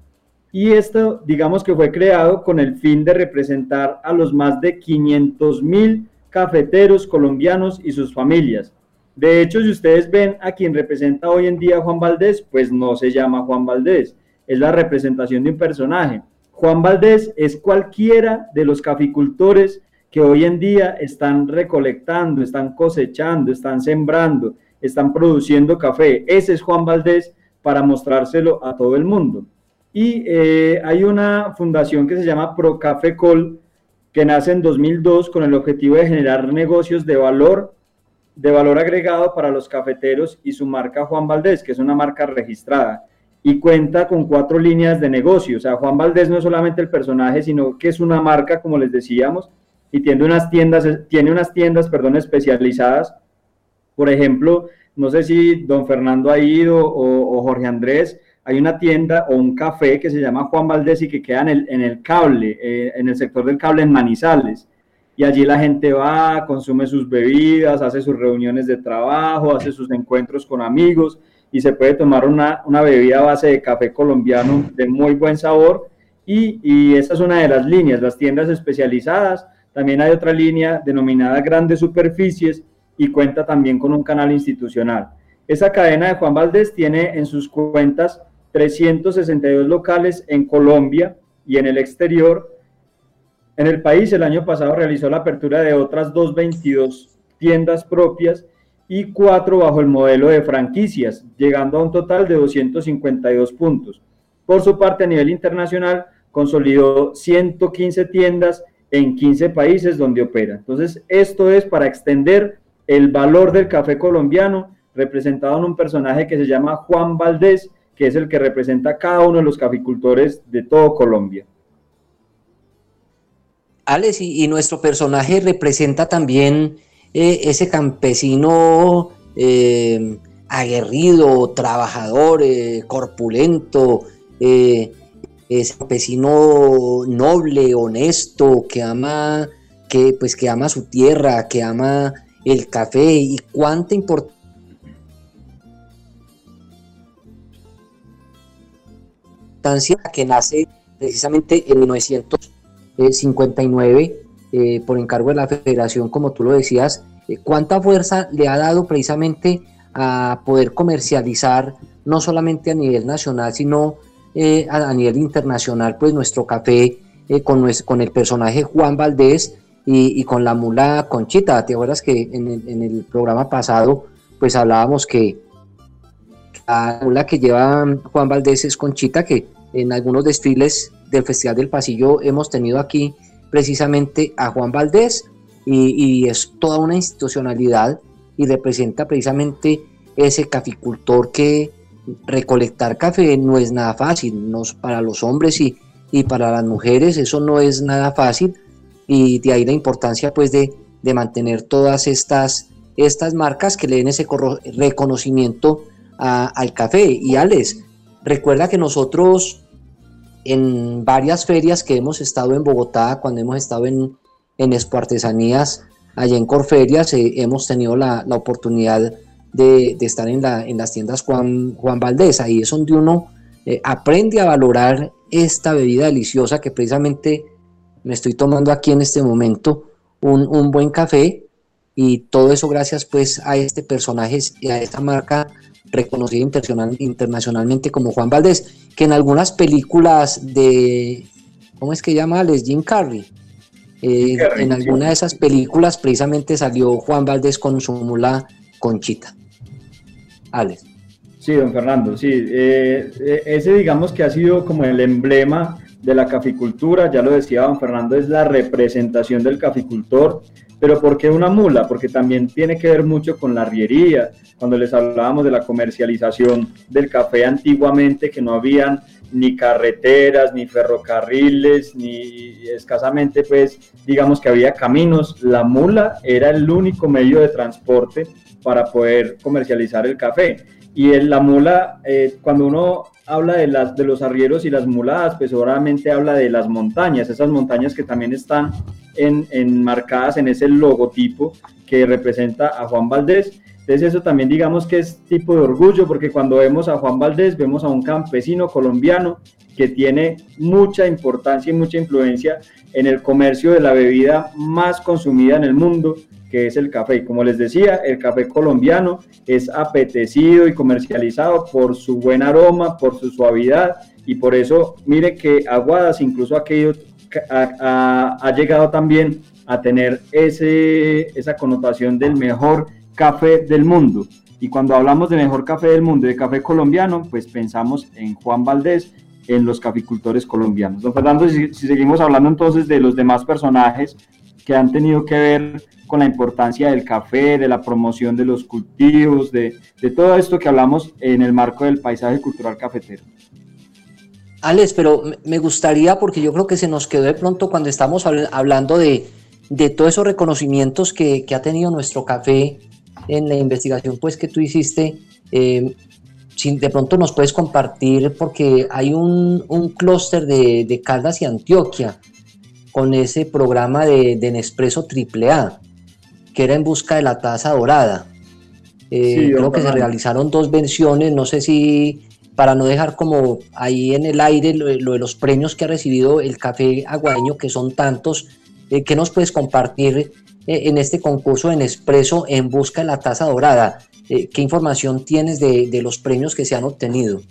Y esto, digamos que fue creado con el fin de representar a los más de 500 mil cafeteros colombianos y sus familias. De hecho, si ustedes ven a quien representa hoy en día Juan Valdés, pues no se llama Juan Valdés, es la representación de un personaje. Juan Valdés es cualquiera de los caficultores que hoy en día están recolectando, están cosechando, están sembrando, están produciendo café. Ese es Juan Valdés para mostrárselo a todo el mundo. Y eh, hay una fundación que se llama Procafecol, que nace en 2002 con el objetivo de generar negocios de valor, de valor agregado para los cafeteros y su marca Juan Valdés, que es una marca registrada y cuenta con cuatro líneas de negocio. O sea, Juan Valdés no es solamente el personaje, sino que es una marca, como les decíamos, y tiene unas tiendas, tiene unas tiendas, perdón, especializadas. Por ejemplo, no sé si don Fernando ha ido o, o Jorge Andrés, hay una tienda o un café que se llama Juan Valdés y que queda en el, en el cable, eh, en el sector del cable en Manizales. Y allí la gente va, consume sus bebidas, hace sus reuniones de trabajo, hace sus encuentros con amigos y se puede tomar una, una bebida a base de café colombiano de muy buen sabor. Y, y esa es una de las líneas, las tiendas especializadas. También hay otra línea denominada Grandes Superficies y cuenta también con un canal institucional. Esa cadena de Juan Valdés tiene en sus cuentas 362 locales en Colombia y en el exterior. En el país el año pasado realizó la apertura de otras 222 tiendas propias y cuatro bajo el modelo de franquicias, llegando a un total de 252 puntos. Por su parte, a nivel internacional, consolidó 115 tiendas en 15 países donde opera. Entonces, esto es para extender el valor del café colombiano, representado en un personaje que se llama Juan Valdés, que es el que representa a cada uno de los caficultores de todo Colombia. Alex, y, nuestro personaje representa también eh, ese campesino eh, aguerrido, trabajador, eh, corpulento, eh, es campesino noble, honesto, que ama, que, pues, que ama su tierra, que ama el café y cuánta importancia que nace precisamente en 1959 eh, por encargo de la federación, como tú lo decías, eh, cuánta fuerza le ha dado precisamente a poder comercializar no solamente a nivel nacional, sino eh, a, nivel internacional, pues nuestro café con, con el personaje Juan Valdés y, con la mula Conchita. ¿Te acuerdas que en el, en el programa pasado pues hablábamos que la que lleva Juan Valdés es Conchita, que en algunos desfiles del Festival del Pasillo hemos tenido aquí precisamente a Juan Valdés y, es toda una institucionalidad y representa precisamente ese caficultor que recolectar café no es nada fácil, no, para los hombres y, y para las mujeres eso no es nada fácil. Y de ahí la importancia pues de, de mantener todas estas, estas marcas que le den ese reconocimiento al café. Y Alex, recuerda que nosotros en varias ferias que hemos estado en Bogotá, cuando hemos estado en, en Expo Artesanías, allá en Corferias, eh, hemos tenido la, oportunidad de, estar en, la, en, las tiendas Juan, Juan Valdés. Ahí es donde uno eh, aprende a valorar esta bebida deliciosa que precisamente me estoy tomando aquí en este momento, un, un buen café y todo eso gracias pues a este personaje y a esta marca reconocido internacionalmente como Juan Valdés, que en algunas películas de, ¿cómo es que llama? Les Jim Carrey. Eh, en alguna de esas películas precisamente salió Juan Valdés con su mula Conchita. Alex. Sí, don Fernando, sí. Eh, eh, ese digamos que ha sido como el emblema de la caficultura, ya lo decía don Fernando, es la representación del caficultor, pero ¿por qué una mula? Porque también tiene que ver mucho con la riería, cuando les hablábamos de la comercialización del café antiguamente, que no habían ni carreteras, ni ferrocarriles, ni escasamente, pues, digamos que había caminos, la mula era el único medio de transporte para poder comercializar el café. Y en la mula, eh, cuando uno habla de, las, de los arrieros y las muladas, pues obviamente habla de las montañas, esas montañas que también están en, enmarcadas en ese logotipo que representa a Juan Valdés. Entonces eso también digamos que es tipo de orgullo, porque cuando vemos a Juan Valdés, vemos a un campesino colombiano que tiene mucha importancia y mucha influencia en el comercio de la bebida más consumida en el mundo, que es el café. Y como les decía, el café colombiano es apetecido y comercializado por su buen aroma, por su suavidad y por eso, mire que Aguadas incluso aquello ha, llegado también a tener ese, esa connotación del mejor café del mundo. Y cuando hablamos de mejor café del mundo, de café colombiano, pues pensamos en Juan Valdés, en los caficultores colombianos. Don Fernando, si seguimos hablando entonces de los demás personajes que han tenido que ver con la importancia del café, de la promoción de los cultivos, de, todo esto que hablamos en el marco del paisaje cultural cafetero. Alex, pero me gustaría, porque yo creo que se nos quedó de pronto cuando estamos hablando de, todos esos reconocimientos que, ha tenido nuestro café en la investigación pues que tú hiciste, eh, si de pronto nos puedes compartir, porque hay un, clúster de, de, Caldas y Antioquia con ese programa de, de Nespresso AAA que era en busca de la taza dorada. Eh, creo que se realizaron dos versiones, no sé si para no dejar como ahí en el aire lo, de los premios que ha recibido el café aguadeño, que son tantos, eh, ¿qué nos puedes compartir eh, en este concurso en Expreso en busca de la taza dorada? ¿Qué información tienes de, los premios que se han obtenido?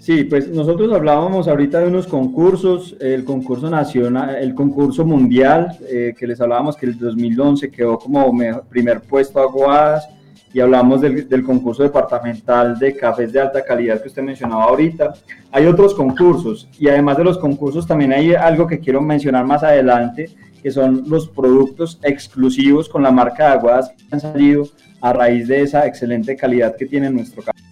Sí, pues nosotros hablábamos ahorita de unos concursos, el concurso nacional, el concurso mundial, eh, que les hablábamos que el 2011 quedó como primer puesto Aguadas, y hablamos del, del, concurso departamental de cafés de alta calidad que usted mencionaba ahorita. Hay otros concursos, y además de los concursos también hay algo que quiero mencionar más adelante, que son los productos exclusivos con la marca de Aguadas que han salido a raíz de esa excelente calidad que tiene nuestro café.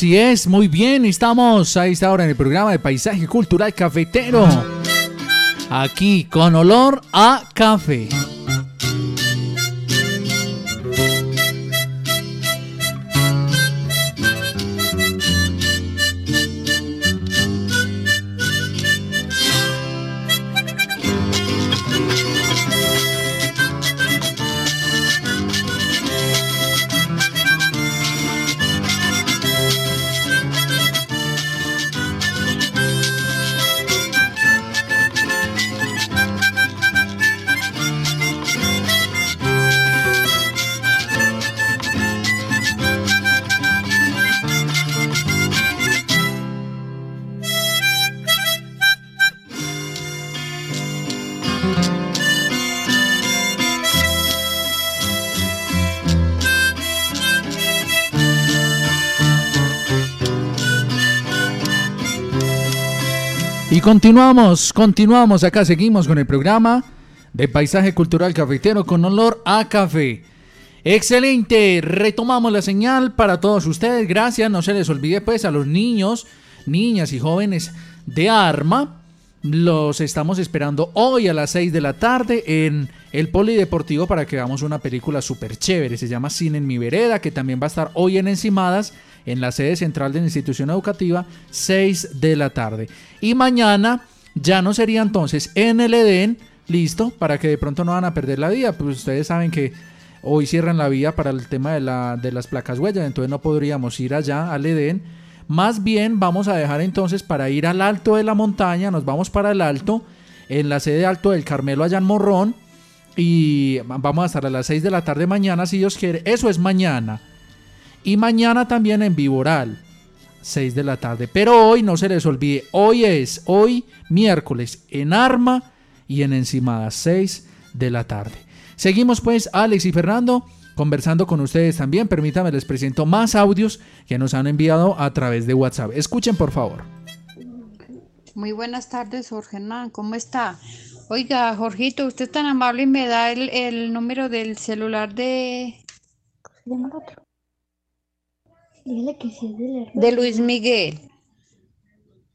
Así es, muy bien, estamos a esta hora en el programa de Paisaje Cultural Cafetero. Aquí con olor a café. Y continuamos, continuamos, acá seguimos con el programa de Paisaje Cultural Cafetero con olor a café. Excelente, retomamos la señal para todos ustedes, gracias, no se les olvide pues a los niños, niñas y jóvenes de Arma, los estamos esperando hoy a las 6 de la tarde en el Polideportivo para que veamos una película súper chévere, se llama Cine en mi vereda, que también va a estar hoy en Encimadas en la sede central de la institución educativa, 6 de la tarde. Y mañana ya no sería entonces en el Edén, listo, para que de pronto no van a perder la vía, pues ustedes saben que hoy cierran la vía para el tema de, la, de las placas huellas, entonces no podríamos ir allá al Edén. Más bien vamos a dejar entonces para ir al alto de la montaña, nos vamos para el alto, en la sede alto del Carmelo allá en Morrón, y vamos a estar a las 6 de la tarde mañana, si Dios quiere. Eso es mañana. Y mañana también en Viboral, 6 de la tarde. Pero hoy no se les olvide, hoy es, hoy miércoles, en Arma y en Encimada, 6 de la tarde. Seguimos pues, Alex y Fernando, conversando con ustedes también. Permítanme, les presento más audios que nos han enviado a través de WhatsApp. Escuchen, por favor. Muy buenas tardes, Jorge Hernán, ¿cómo está? Oiga, Jorgito, usted es tan amable y me da el, el número del celular de... Dile que sí es del hermano. de Luis Miguel.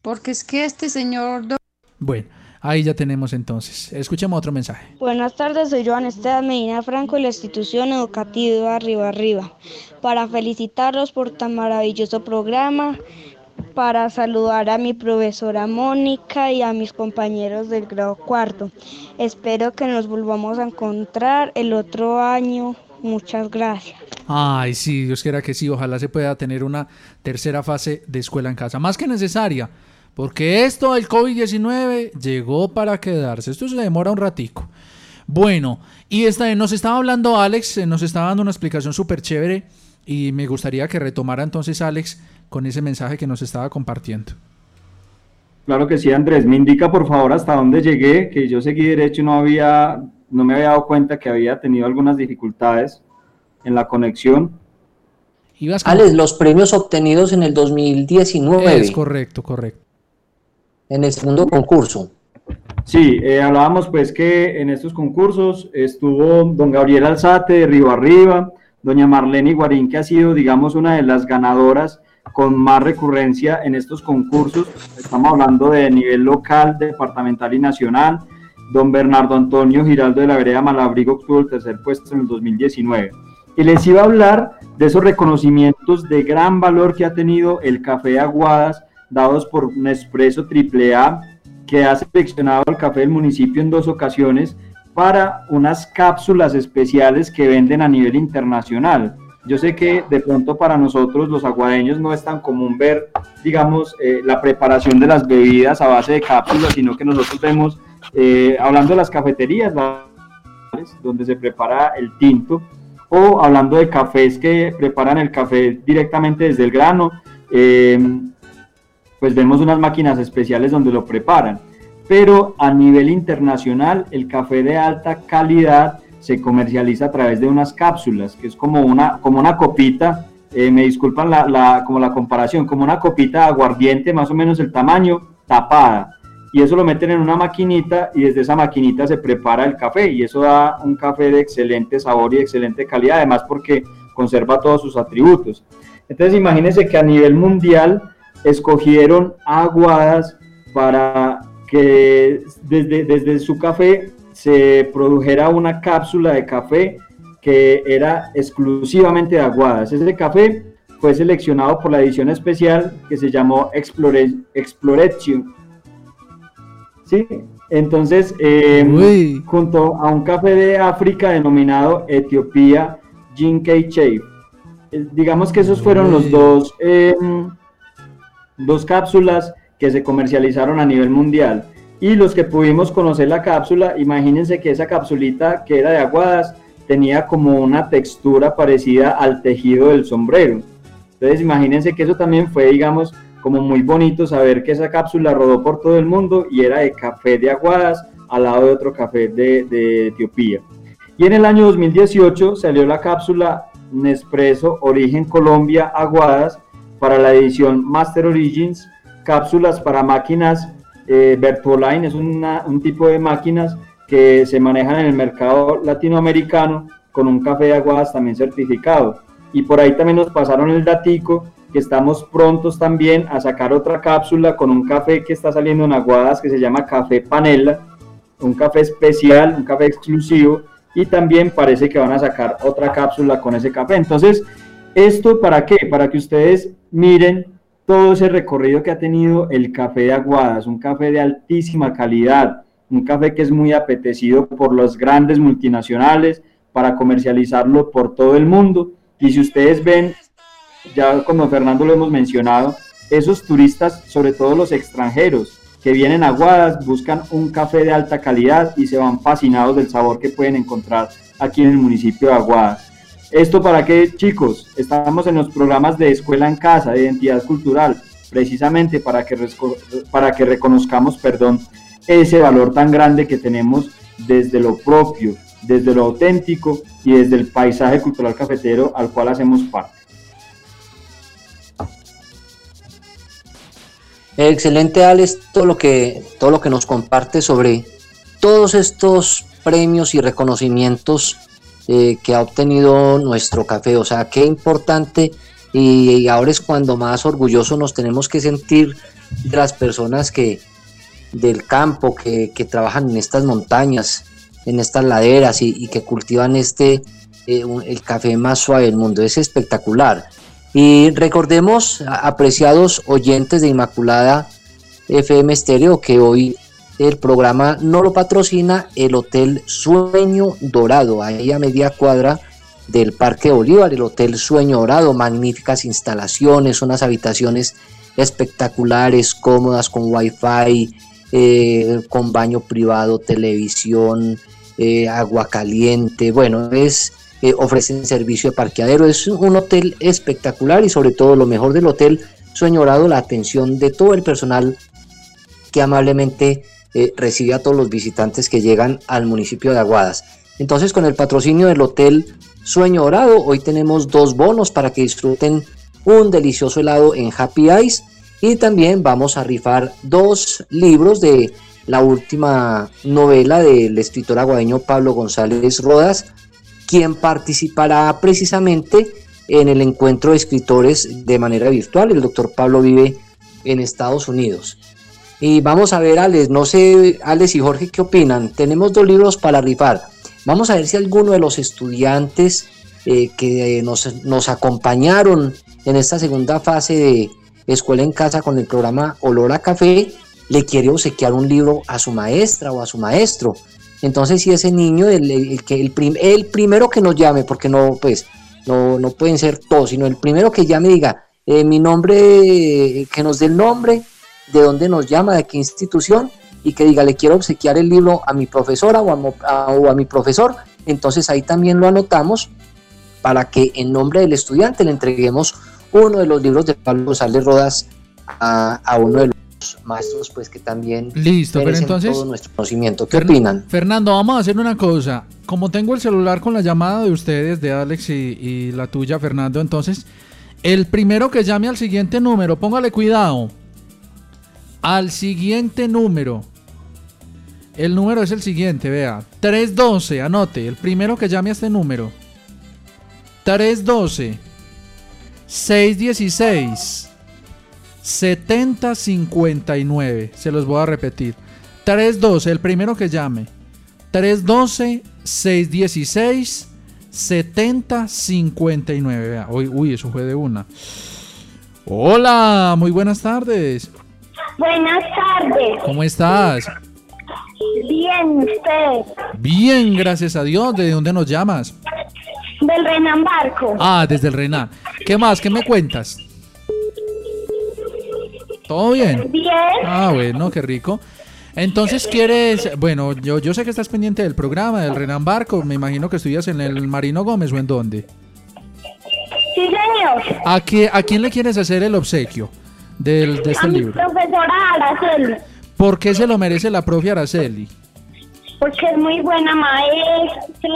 Porque es que este señor... do- Bueno, ahí ya tenemos entonces. Escuchemos otro mensaje. Buenas tardes, soy Joan Esteban Medina Franco de la institución educativa Arriba Arriba. Para felicitarlos por tan maravilloso programa, para saludar a mi profesora Mónica y a mis compañeros del grado cuarto. Espero que nos volvamos a encontrar el otro año. Muchas gracias. Ay, sí, Dios quiera que sí. Ojalá se pueda tener una tercera fase de escuela en casa. Más que necesaria. Porque esto del COVID-19 llegó para quedarse. Esto se demora un ratico. Bueno, y esta, nos estaba hablando Alex, eh, nos estaba dando una explicación súper chévere. Y me gustaría que retomara entonces Alex con ese mensaje que nos estaba compartiendo. Claro que sí, Andrés. Me indica por favor hasta dónde llegué, que yo seguí derecho y no había, no me había dado cuenta que había tenido algunas dificultades en la conexión. Alex, los premios obtenidos en el 2019 Es correcto, correcto. en el segundo concurso. Sí, eh, hablábamos pues que en estos concursos estuvo don Gabriel Alzate de Río Arriba, doña Marlene Guarín, que ha sido, digamos, una de las ganadoras con más recurrencia en estos concursos. Estamos hablando de nivel local, departamental y nacional. Don Bernardo Antonio Giraldo de la Vereda Malabrigo obtuvo el tercer puesto en el 2019. Y les iba a hablar de esos reconocimientos de gran valor que ha tenido el café de Aguadas, dados por Nespresso AAA, que ha seleccionado el café del municipio en dos ocasiones para unas cápsulas especiales que venden a nivel internacional. Yo sé que de pronto para nosotros los aguadeños no es tan común ver, digamos, eh, la preparación de las bebidas a base de cápsulas, sino que nosotros vemos, eh, hablando de las cafeterías, donde se prepara el tinto, o hablando de cafés que preparan el café directamente desde el grano, eh, pues vemos unas máquinas especiales donde lo preparan. Pero a nivel internacional, el café de alta calidad se comercializa a través de unas cápsulas, que es como una, como una copita, eh, me disculpan la, como la comparación, como una copita aguardiente, más o menos el tamaño, tapada. Y eso lo meten en una maquinita y desde esa maquinita se prepara el café y eso da un café de excelente sabor y excelente calidad, además porque conserva todos sus atributos. Entonces imagínense que a nivel mundial escogieron aguadas para que desde, desde su café se produjera una cápsula de café que era exclusivamente de aguadas. Ese café fue seleccionado por la edición especial que se llamó Explore, Exploration. ¿Sí? Entonces, eh, junto a un café de África denominado Etiopía Jinkei Chafe. Eh, digamos que esos fueron los dos, em, dos cápsulas que se comercializaron a nivel mundial. Y los que pudimos conocer la cápsula, imagínense que esa capsulita que era de aguadas tenía como una textura parecida al tejido del sombrero. Entonces imagínense que eso también fue, digamos, como muy bonito saber que esa cápsula rodó por todo el mundo y era de café de aguadas al lado de otro café de, Etiopía. Y en el año 2018 salió la cápsula Nespresso Origen Colombia Aguadas para la edición Master Origins, cápsulas para máquinas eh, es un tipo de máquinas que se manejan en el mercado latinoamericano con un café de aguadas también certificado. Y por ahí también nos pasaron el datico que estamos prontos también a sacar otra cápsula con un café que está saliendo en aguadas que se llama Café Panela, un café especial, un café exclusivo y también parece que van a sacar otra cápsula con ese café. Entonces, ¿esto para qué? Para que ustedes miren todo ese recorrido que ha tenido el café de Aguadas, un café de altísima calidad, un café que es muy apetecido por los grandes multinacionales para comercializarlo por todo el mundo. Y si ustedes ven, ya como Fernando lo hemos mencionado, esos turistas, sobre todo los extranjeros, que vienen a Aguadas, buscan un café de alta calidad y se van fascinados del sabor que pueden encontrar aquí en el municipio de Aguadas. ¿Esto para qué, chicos? Estamos en los programas de escuela en casa, de identidad cultural, precisamente para que, para que reconozcamos perdón, ese valor tan grande que tenemos desde lo propio, desde lo auténtico y desde el paisaje cultural cafetero al cual hacemos parte. Excelente, Alex, todo lo que, todo lo que nos comparte sobre todos estos premios y reconocimientos eh, que ha obtenido nuestro café. O sea, qué importante y, ahora es cuando más orgulloso nos tenemos que sentir de las personas que del campo, que, trabajan en estas montañas, en estas laderas y, que cultivan este, eh, el café más suave del mundo. Es espectacular. Y recordemos, apreciados oyentes de Inmaculada FM Stereo, que hoy el programa no lo patrocina el Hotel Sueño Dorado, ahí a media cuadra del Parque Bolívar, el Hotel Sueño Dorado, magníficas instalaciones, unas habitaciones espectaculares, cómodas, con wifi, eh, con baño privado, televisión, eh, agua caliente, bueno, es eh, ofrecen servicio de parqueadero. Es un hotel espectacular y sobre todo lo mejor del hotel, Sueño Dorado, la atención de todo el personal que amablemente eh, recibe a todos los visitantes que llegan al municipio de Aguadas. Entonces con el patrocinio del hotel Sueño Dorado, hoy tenemos dos bonos para que disfruten un delicioso helado en Happy Eyes y también vamos a rifar dos libros de la última novela del escritor aguadeño Pablo González Rodas, quien participará precisamente en el encuentro de escritores de manera virtual. El doctor Pablo vive en Estados Unidos. Y vamos a ver, Alex, no sé, Alex y Jorge, ¿qué opinan? Tenemos dos libros para rifar. Vamos a ver si alguno de los estudiantes eh, que nos, nos acompañaron en esta segunda fase de Escuela en Casa con el programa Olor a Café le quiere obsequiar un libro a su maestra o a su maestro. Entonces, si ese niño, el, el, el, primero que nos llame, porque no, pues, no, no pueden ser todos, sino el primero que llame diga, eh, mi nombre, que nos dé el nombre, de dónde nos llama, de qué institución, y que diga, le quiero obsequiar el libro a mi profesora o a, o a mi profesor, entonces ahí también lo anotamos para que en nombre del estudiante le entreguemos uno de los libros de Pablo González Rodas a, a uno de los maestros pues que también Listo, pero entonces todo nuestro conocimiento. ¿Qué opinan? Fernando, vamos a hacer una cosa. Como tengo el celular con la llamada de ustedes, de Alex y, la tuya, Fernando, entonces el primero que llame al siguiente número, póngale cuidado. Al siguiente número. El número es el siguiente, vea. 312, anote. El primero que llame a este número. 312 616 7059. Se los voy a repetir. 312, el primero que llame. 312 616 7059. Vea, Uy, uy, eso fue de una. Hola, muy buenas tardes. Buenas tardes. ¿Cómo estás? Bien, usted. Bien, gracias a Dios. ¿De dónde nos llamas? Del Renan Barco. Ah, desde el Renan. ¿Qué más? ¿Qué me cuentas? ¿Todo bien? Bien. Ah, bueno, qué rico. Entonces quieres, bueno, yo, yo sé que estás pendiente del programa, del Renan Barco, me imagino que estudias en el Marino Gómez o en dónde. Sí, señor. ¿A, qué, ¿A quién le quieres hacer el obsequio del, de este a mi libro? profesora Araceli. ¿Por qué se lo merece la propia Araceli? Porque es muy buena maestra,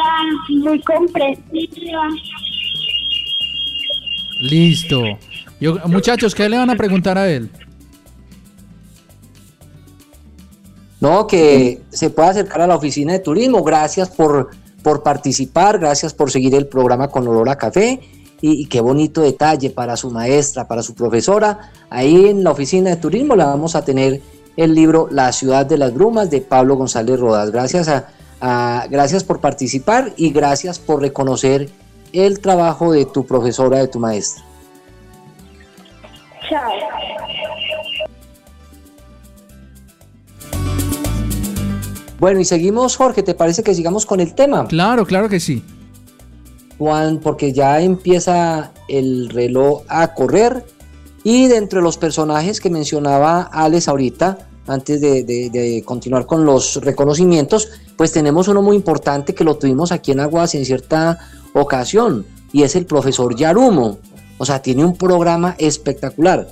muy comprensiva. Listo. Yo, muchachos, ¿qué le van a preguntar a él? No, que se pueda acercar a la oficina de turismo. Gracias por, por participar, gracias por seguir el programa con olor a café. Y, qué bonito detalle para su maestra, para su profesora. Ahí en la oficina de turismo la vamos a tener el libro La ciudad de las brumas de Pablo González Rodas. Gracias, a, a- gracias por participar y gracias por reconocer el trabajo de tu profesora, de tu maestra. Chao. Bueno, y seguimos, Jorge, ¿te parece que sigamos con el tema? Claro, claro que sí. Juan, porque ya empieza el reloj a correr y dentro de los personajes que mencionaba Alex ahorita, antes de, de- de continuar con los reconocimientos, pues tenemos uno muy importante que lo tuvimos aquí en Aguas en cierta ocasión y es el profesor Yarumo. O sea, tiene un programa espectacular.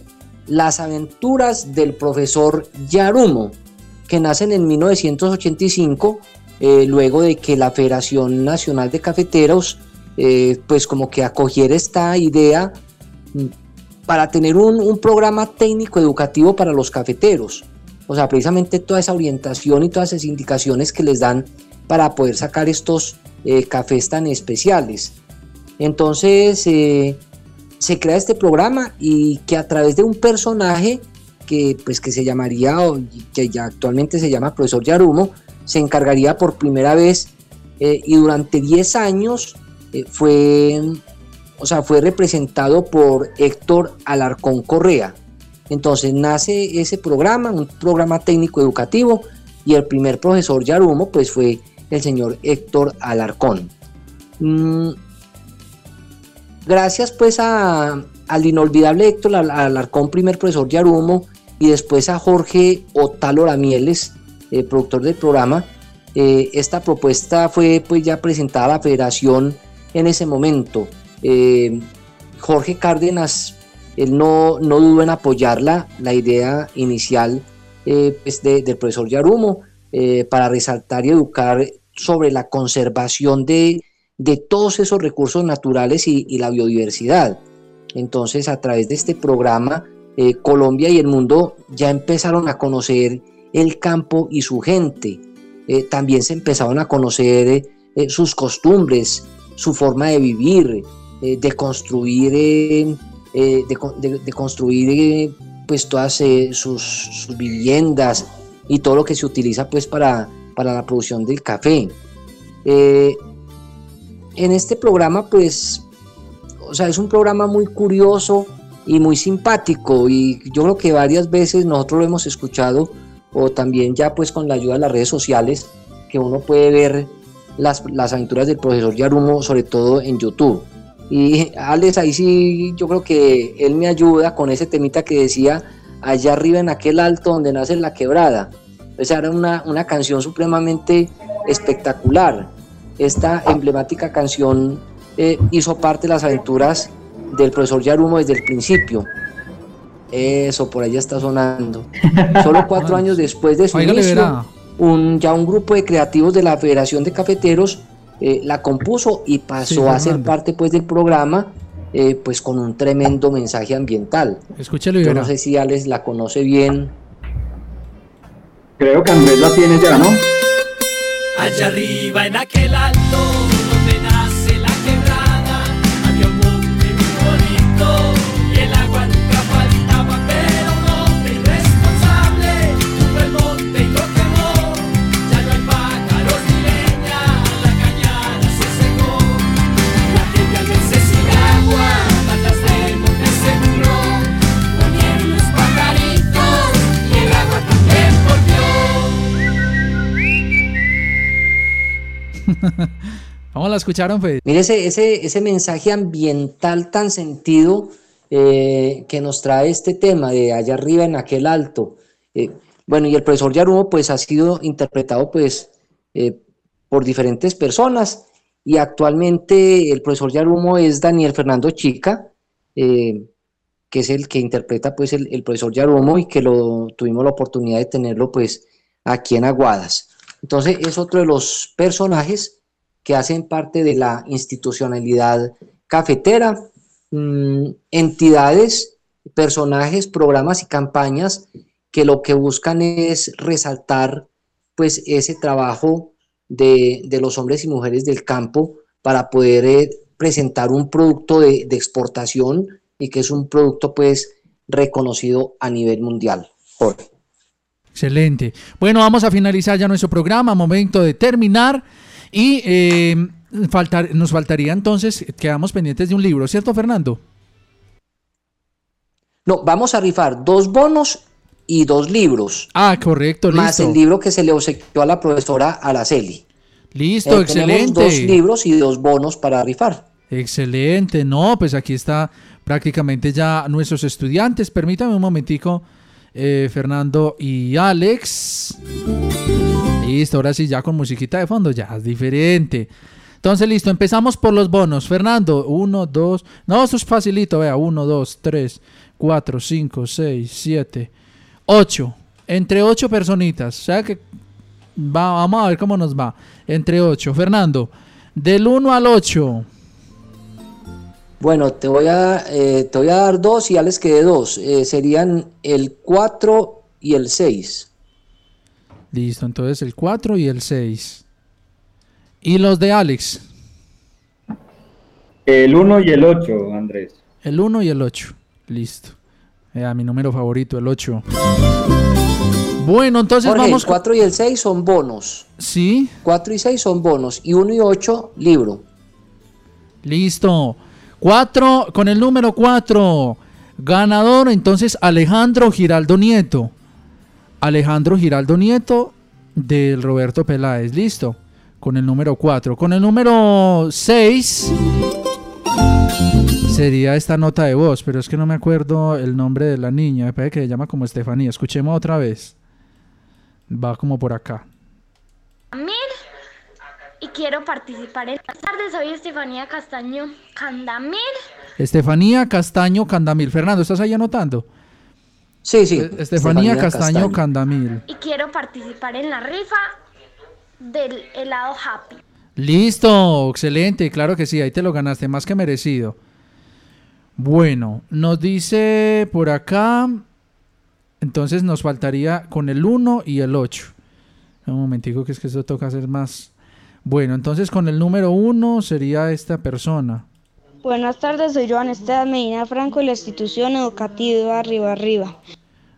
Las aventuras del profesor Yarumo, que nacen en 1985, eh, luego de que la Federación Nacional de Cafeteros, eh, pues como que acogiera esta idea mm, para tener un, un programa técnico educativo para los cafeteros. O sea, precisamente toda esa orientación y todas esas indicaciones que les dan para poder sacar estos eh, cafés tan especiales. Entonces se crea este programa y que a través de un personaje que, pues, que se llamaría, o que ya actualmente se llama Profesor Yarumo, se encargaría por primera vez eh, y durante 10 años eh, fue, o sea, fue representado por Héctor Alarcón Correa. Entonces nace ese programa, un programa técnico educativo, y el primer profesor Yarumo pues fue el señor Héctor Alarcón. Mm, gracias pues a- al inolvidable Héctor Al- Alarcón, primer profesor Yarumo, y después a Jorge Otalo Ramieles, eh, productor del programa, eh, esta propuesta fue pues ya presentada a la federación en ese momento. Eh, Jorge Cárdenas, él no, no dudó en apoyarla, la idea inicial pues, de- del profesor Yarumo, para resaltar y educar sobre la conservación de, de todos esos recursos naturales y la biodiversidad. Entonces, a través de este programa, eh, Colombia y el mundo ya empezaron a conocer el campo y su gente. Eh, también se empezaron a conocer eh, sus costumbres, su forma de vivir, de construir, de, con- de- de construir pues todas sus, sus viviendas y todo lo que se utiliza pues para, para la producción del café. En este programa pues, o sea, es un programa muy curioso y muy simpático y yo creo que varias veces nosotros lo hemos escuchado o también ya pues con la ayuda de las redes sociales que uno puede ver las, las aventuras del profesor Yarumo sobre todo en YouTube. Y Alex, ahí sí yo creo que él me ayuda con ese temita que decía allá arriba en aquel alto donde nace la quebrada. Esa era una, una canción supremamente espectacular. Esta emblemática canción eh, hizo parte de las aventuras del profesor Yarumo desde el principio. Eso, por allá está sonando. Solo cuatro años después de su inicio, un, ya un grupo de creativos de la Federación de Cafeteros eh, la compuso y pasó Sí, a ser parte pues del programa eh, pues con un tremendo mensaje ambiental. Escúchelo y Yo no sé si Alex la conoce bien. Creo que Andrés la tiene ya, ¿no? Allá arriba en aquel alto ¿Cómo la escucharon, Fede? Mire ese, ese, ese mensaje ambiental tan sentido eh, que nos trae este tema de allá arriba en aquel alto. Eh, bueno, y el profesor Yarumo pues ha sido interpretado pues eh, por diferentes personas y actualmente el profesor Yarumo es Daniel Fernando Chica, que es el que interpreta pues el, el, profesor Yarumo y que lo tuvimos la oportunidad de tenerlo pues aquí en Aguadas. Entonces es otro de los personajes que hacen parte de la institucionalidad cafetera, mmm, entidades, personajes, programas y campañas que lo que buscan es resaltar pues ese trabajo de, de los hombres y mujeres del campo para poder eh, presentar un producto de, de, exportación y que es un producto pues reconocido a nivel mundial. Jorge. Excelente. Bueno, vamos a finalizar ya nuestro programa, momento de terminar. Y eh, faltar, nos faltaría entonces, quedamos pendientes de un libro, ¿cierto, Fernando? No, vamos a rifar dos bonos y dos libros. Ah, correcto, listo. Más el libro que se le obsequió a la profesora Araceli. Listo, eh, excelente. Dos libros y dos bonos para rifar. Excelente, no, pues aquí está prácticamente ya nuestros estudiantes. Permítame un momentico, eh, Fernando y Alex. Listo, ahora sí, ya con musiquita de fondo, ya es diferente. Entonces, listo, empezamos por los bonos. Fernando, uno, dos. No, esto es facilito, vea. Uno, dos, tres, cuatro, cinco, seis, siete, ocho. Entre ocho personitas. O sea que va, vamos a ver cómo nos va. Entre ocho. Fernando, del uno al ocho. Bueno, te voy a, eh, te voy a dar dos y ya les quedé dos. Eh, serían el 4 y el 6. Listo, entonces el 4 y el 6. ¿Y los de Alex? El 1 y el 8, Andrés. El 1 y el 8. Listo. Eh, mi número favorito, el 8. Bueno, entonces Jorge, vamos. El 4 y el 6 son bonos. Sí. 4 y 6 son bonos. Y 1 y 8, libro. Listo. 4 con el número 4. Ganador, entonces Alejandro Giraldo Nieto. Alejandro Giraldo Nieto del Roberto Peláez. Listo. Con el número 4. Con el número 6 sería esta nota de voz, pero es que no me acuerdo el nombre de la niña. Me parece que se llama como Estefanía. Escuchemos otra vez. Va como por acá. Amir y quiero participar en las tardes. Soy Estefanía Castaño Candamil. Estefanía Castaño Candamil. Fernando, ¿estás ahí anotando? Sí, sí. Estefanía, Estefanía Castaño, Castaño, Candamil. Y quiero participar en la rifa del helado Happy. Listo, excelente, claro que sí, ahí te lo ganaste, más que merecido. Bueno, nos dice por acá, entonces nos faltaría con el 1 y el 8. Un momentico que es que eso toca hacer más. Bueno, entonces con el número 1 sería esta persona. Buenas tardes, soy Joan Esteban Medina Franco de la institución educativa Arriba Arriba.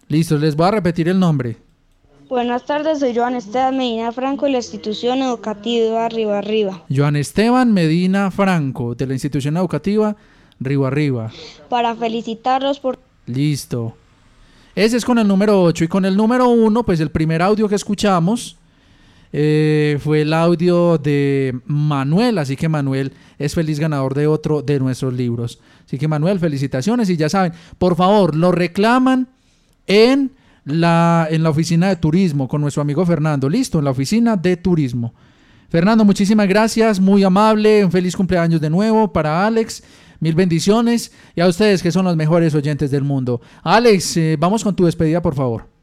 Listo, les voy a repetir el nombre. Buenas tardes, soy Joan Esteban Medina Franco de la institución educativa Arriba Arriba. Joan Esteban Medina Franco de la institución educativa Río Arriba. Para felicitarlos por... Listo. Ese es con el número 8 y con el número 1, pues el primer audio que escuchamos eh, fue el audio de Manuel, así que Manuel es feliz ganador de otro de nuestros libros. Así que Manuel, felicitaciones y ya saben, por favor, lo reclaman en la, en la oficina de turismo con nuestro amigo Fernando. Listo, en la oficina de turismo. Fernando, muchísimas gracias, muy amable, un feliz cumpleaños de nuevo para Alex. Mil bendiciones y a ustedes que son los mejores oyentes del mundo. Alex, eh, vamos con tu despedida, por favor.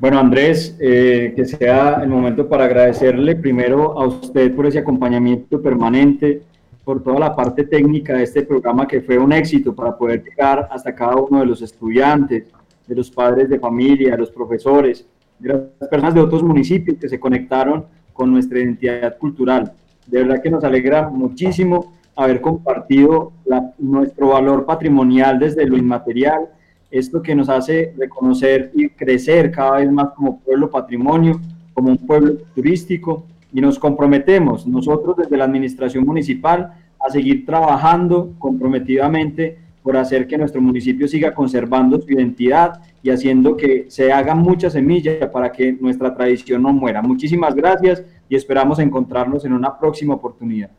Bueno, Andrés, eh, que sea el momento para agradecerle primero a usted por ese acompañamiento permanente, por toda la parte técnica de este programa que fue un éxito para poder llegar hasta cada uno de los estudiantes, de los padres de familia, de los profesores, de las personas de otros municipios que se conectaron con nuestra identidad cultural. De verdad que nos alegra muchísimo haber compartido nuestro valor patrimonial desde lo inmaterial, esto que nos hace reconocer y crecer cada vez más como pueblo patrimonio, como un pueblo turístico, y nos comprometemos nosotros desde la administración municipal a seguir trabajando comprometidamente por hacer que nuestro municipio siga conservando su identidad y haciendo que se haga mucha semilla para que nuestra tradición no muera. Muchísimas gracias y esperamos encontrarnos en una próxima oportunidad.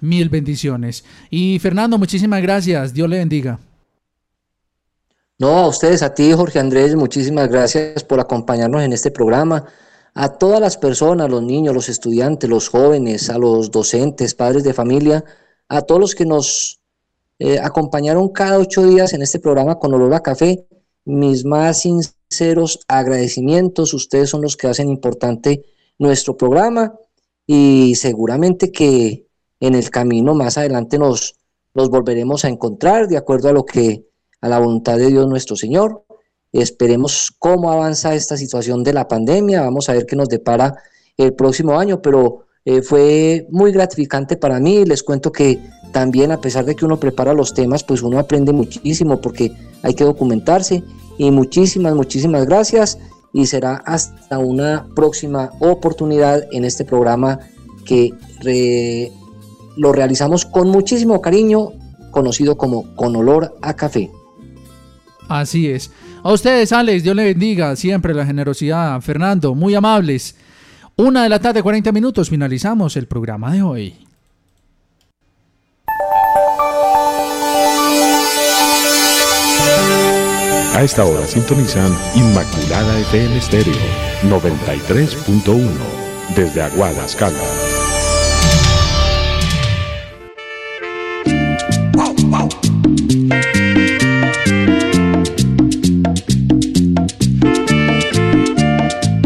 Mil bendiciones. Y Fernando, muchísimas gracias. Dios le bendiga. No, a ustedes, a ti, Jorge Andrés, muchísimas gracias por acompañarnos en este programa. A todas las personas, los niños, los estudiantes, los jóvenes, a los docentes, padres de familia, a todos los que nos eh, acompañaron cada ocho días en este programa con olor a café, mis más sinceros agradecimientos. Ustedes son los que hacen importante nuestro programa y seguramente que en el camino más adelante nos, nos volveremos a encontrar de acuerdo a lo que a la voluntad de Dios nuestro Señor. Esperemos cómo avanza esta situación de la pandemia, vamos a ver qué nos depara el próximo año, pero eh, fue muy gratificante para mí. Les cuento que también a pesar de que uno prepara los temas, pues uno aprende muchísimo porque hay que documentarse. Y muchísimas, muchísimas gracias y será hasta una próxima oportunidad en este programa que lo realizamos con muchísimo cariño, conocido como Con Olor a Café. Así es. A ustedes, Alex, Dios le bendiga siempre la generosidad. Fernando, muy amables. Una de la tarde, 40 minutos, finalizamos el programa de hoy. A esta hora sintonizan Inmaculada FM Estéreo 93.1 desde Aguadas, Caldas.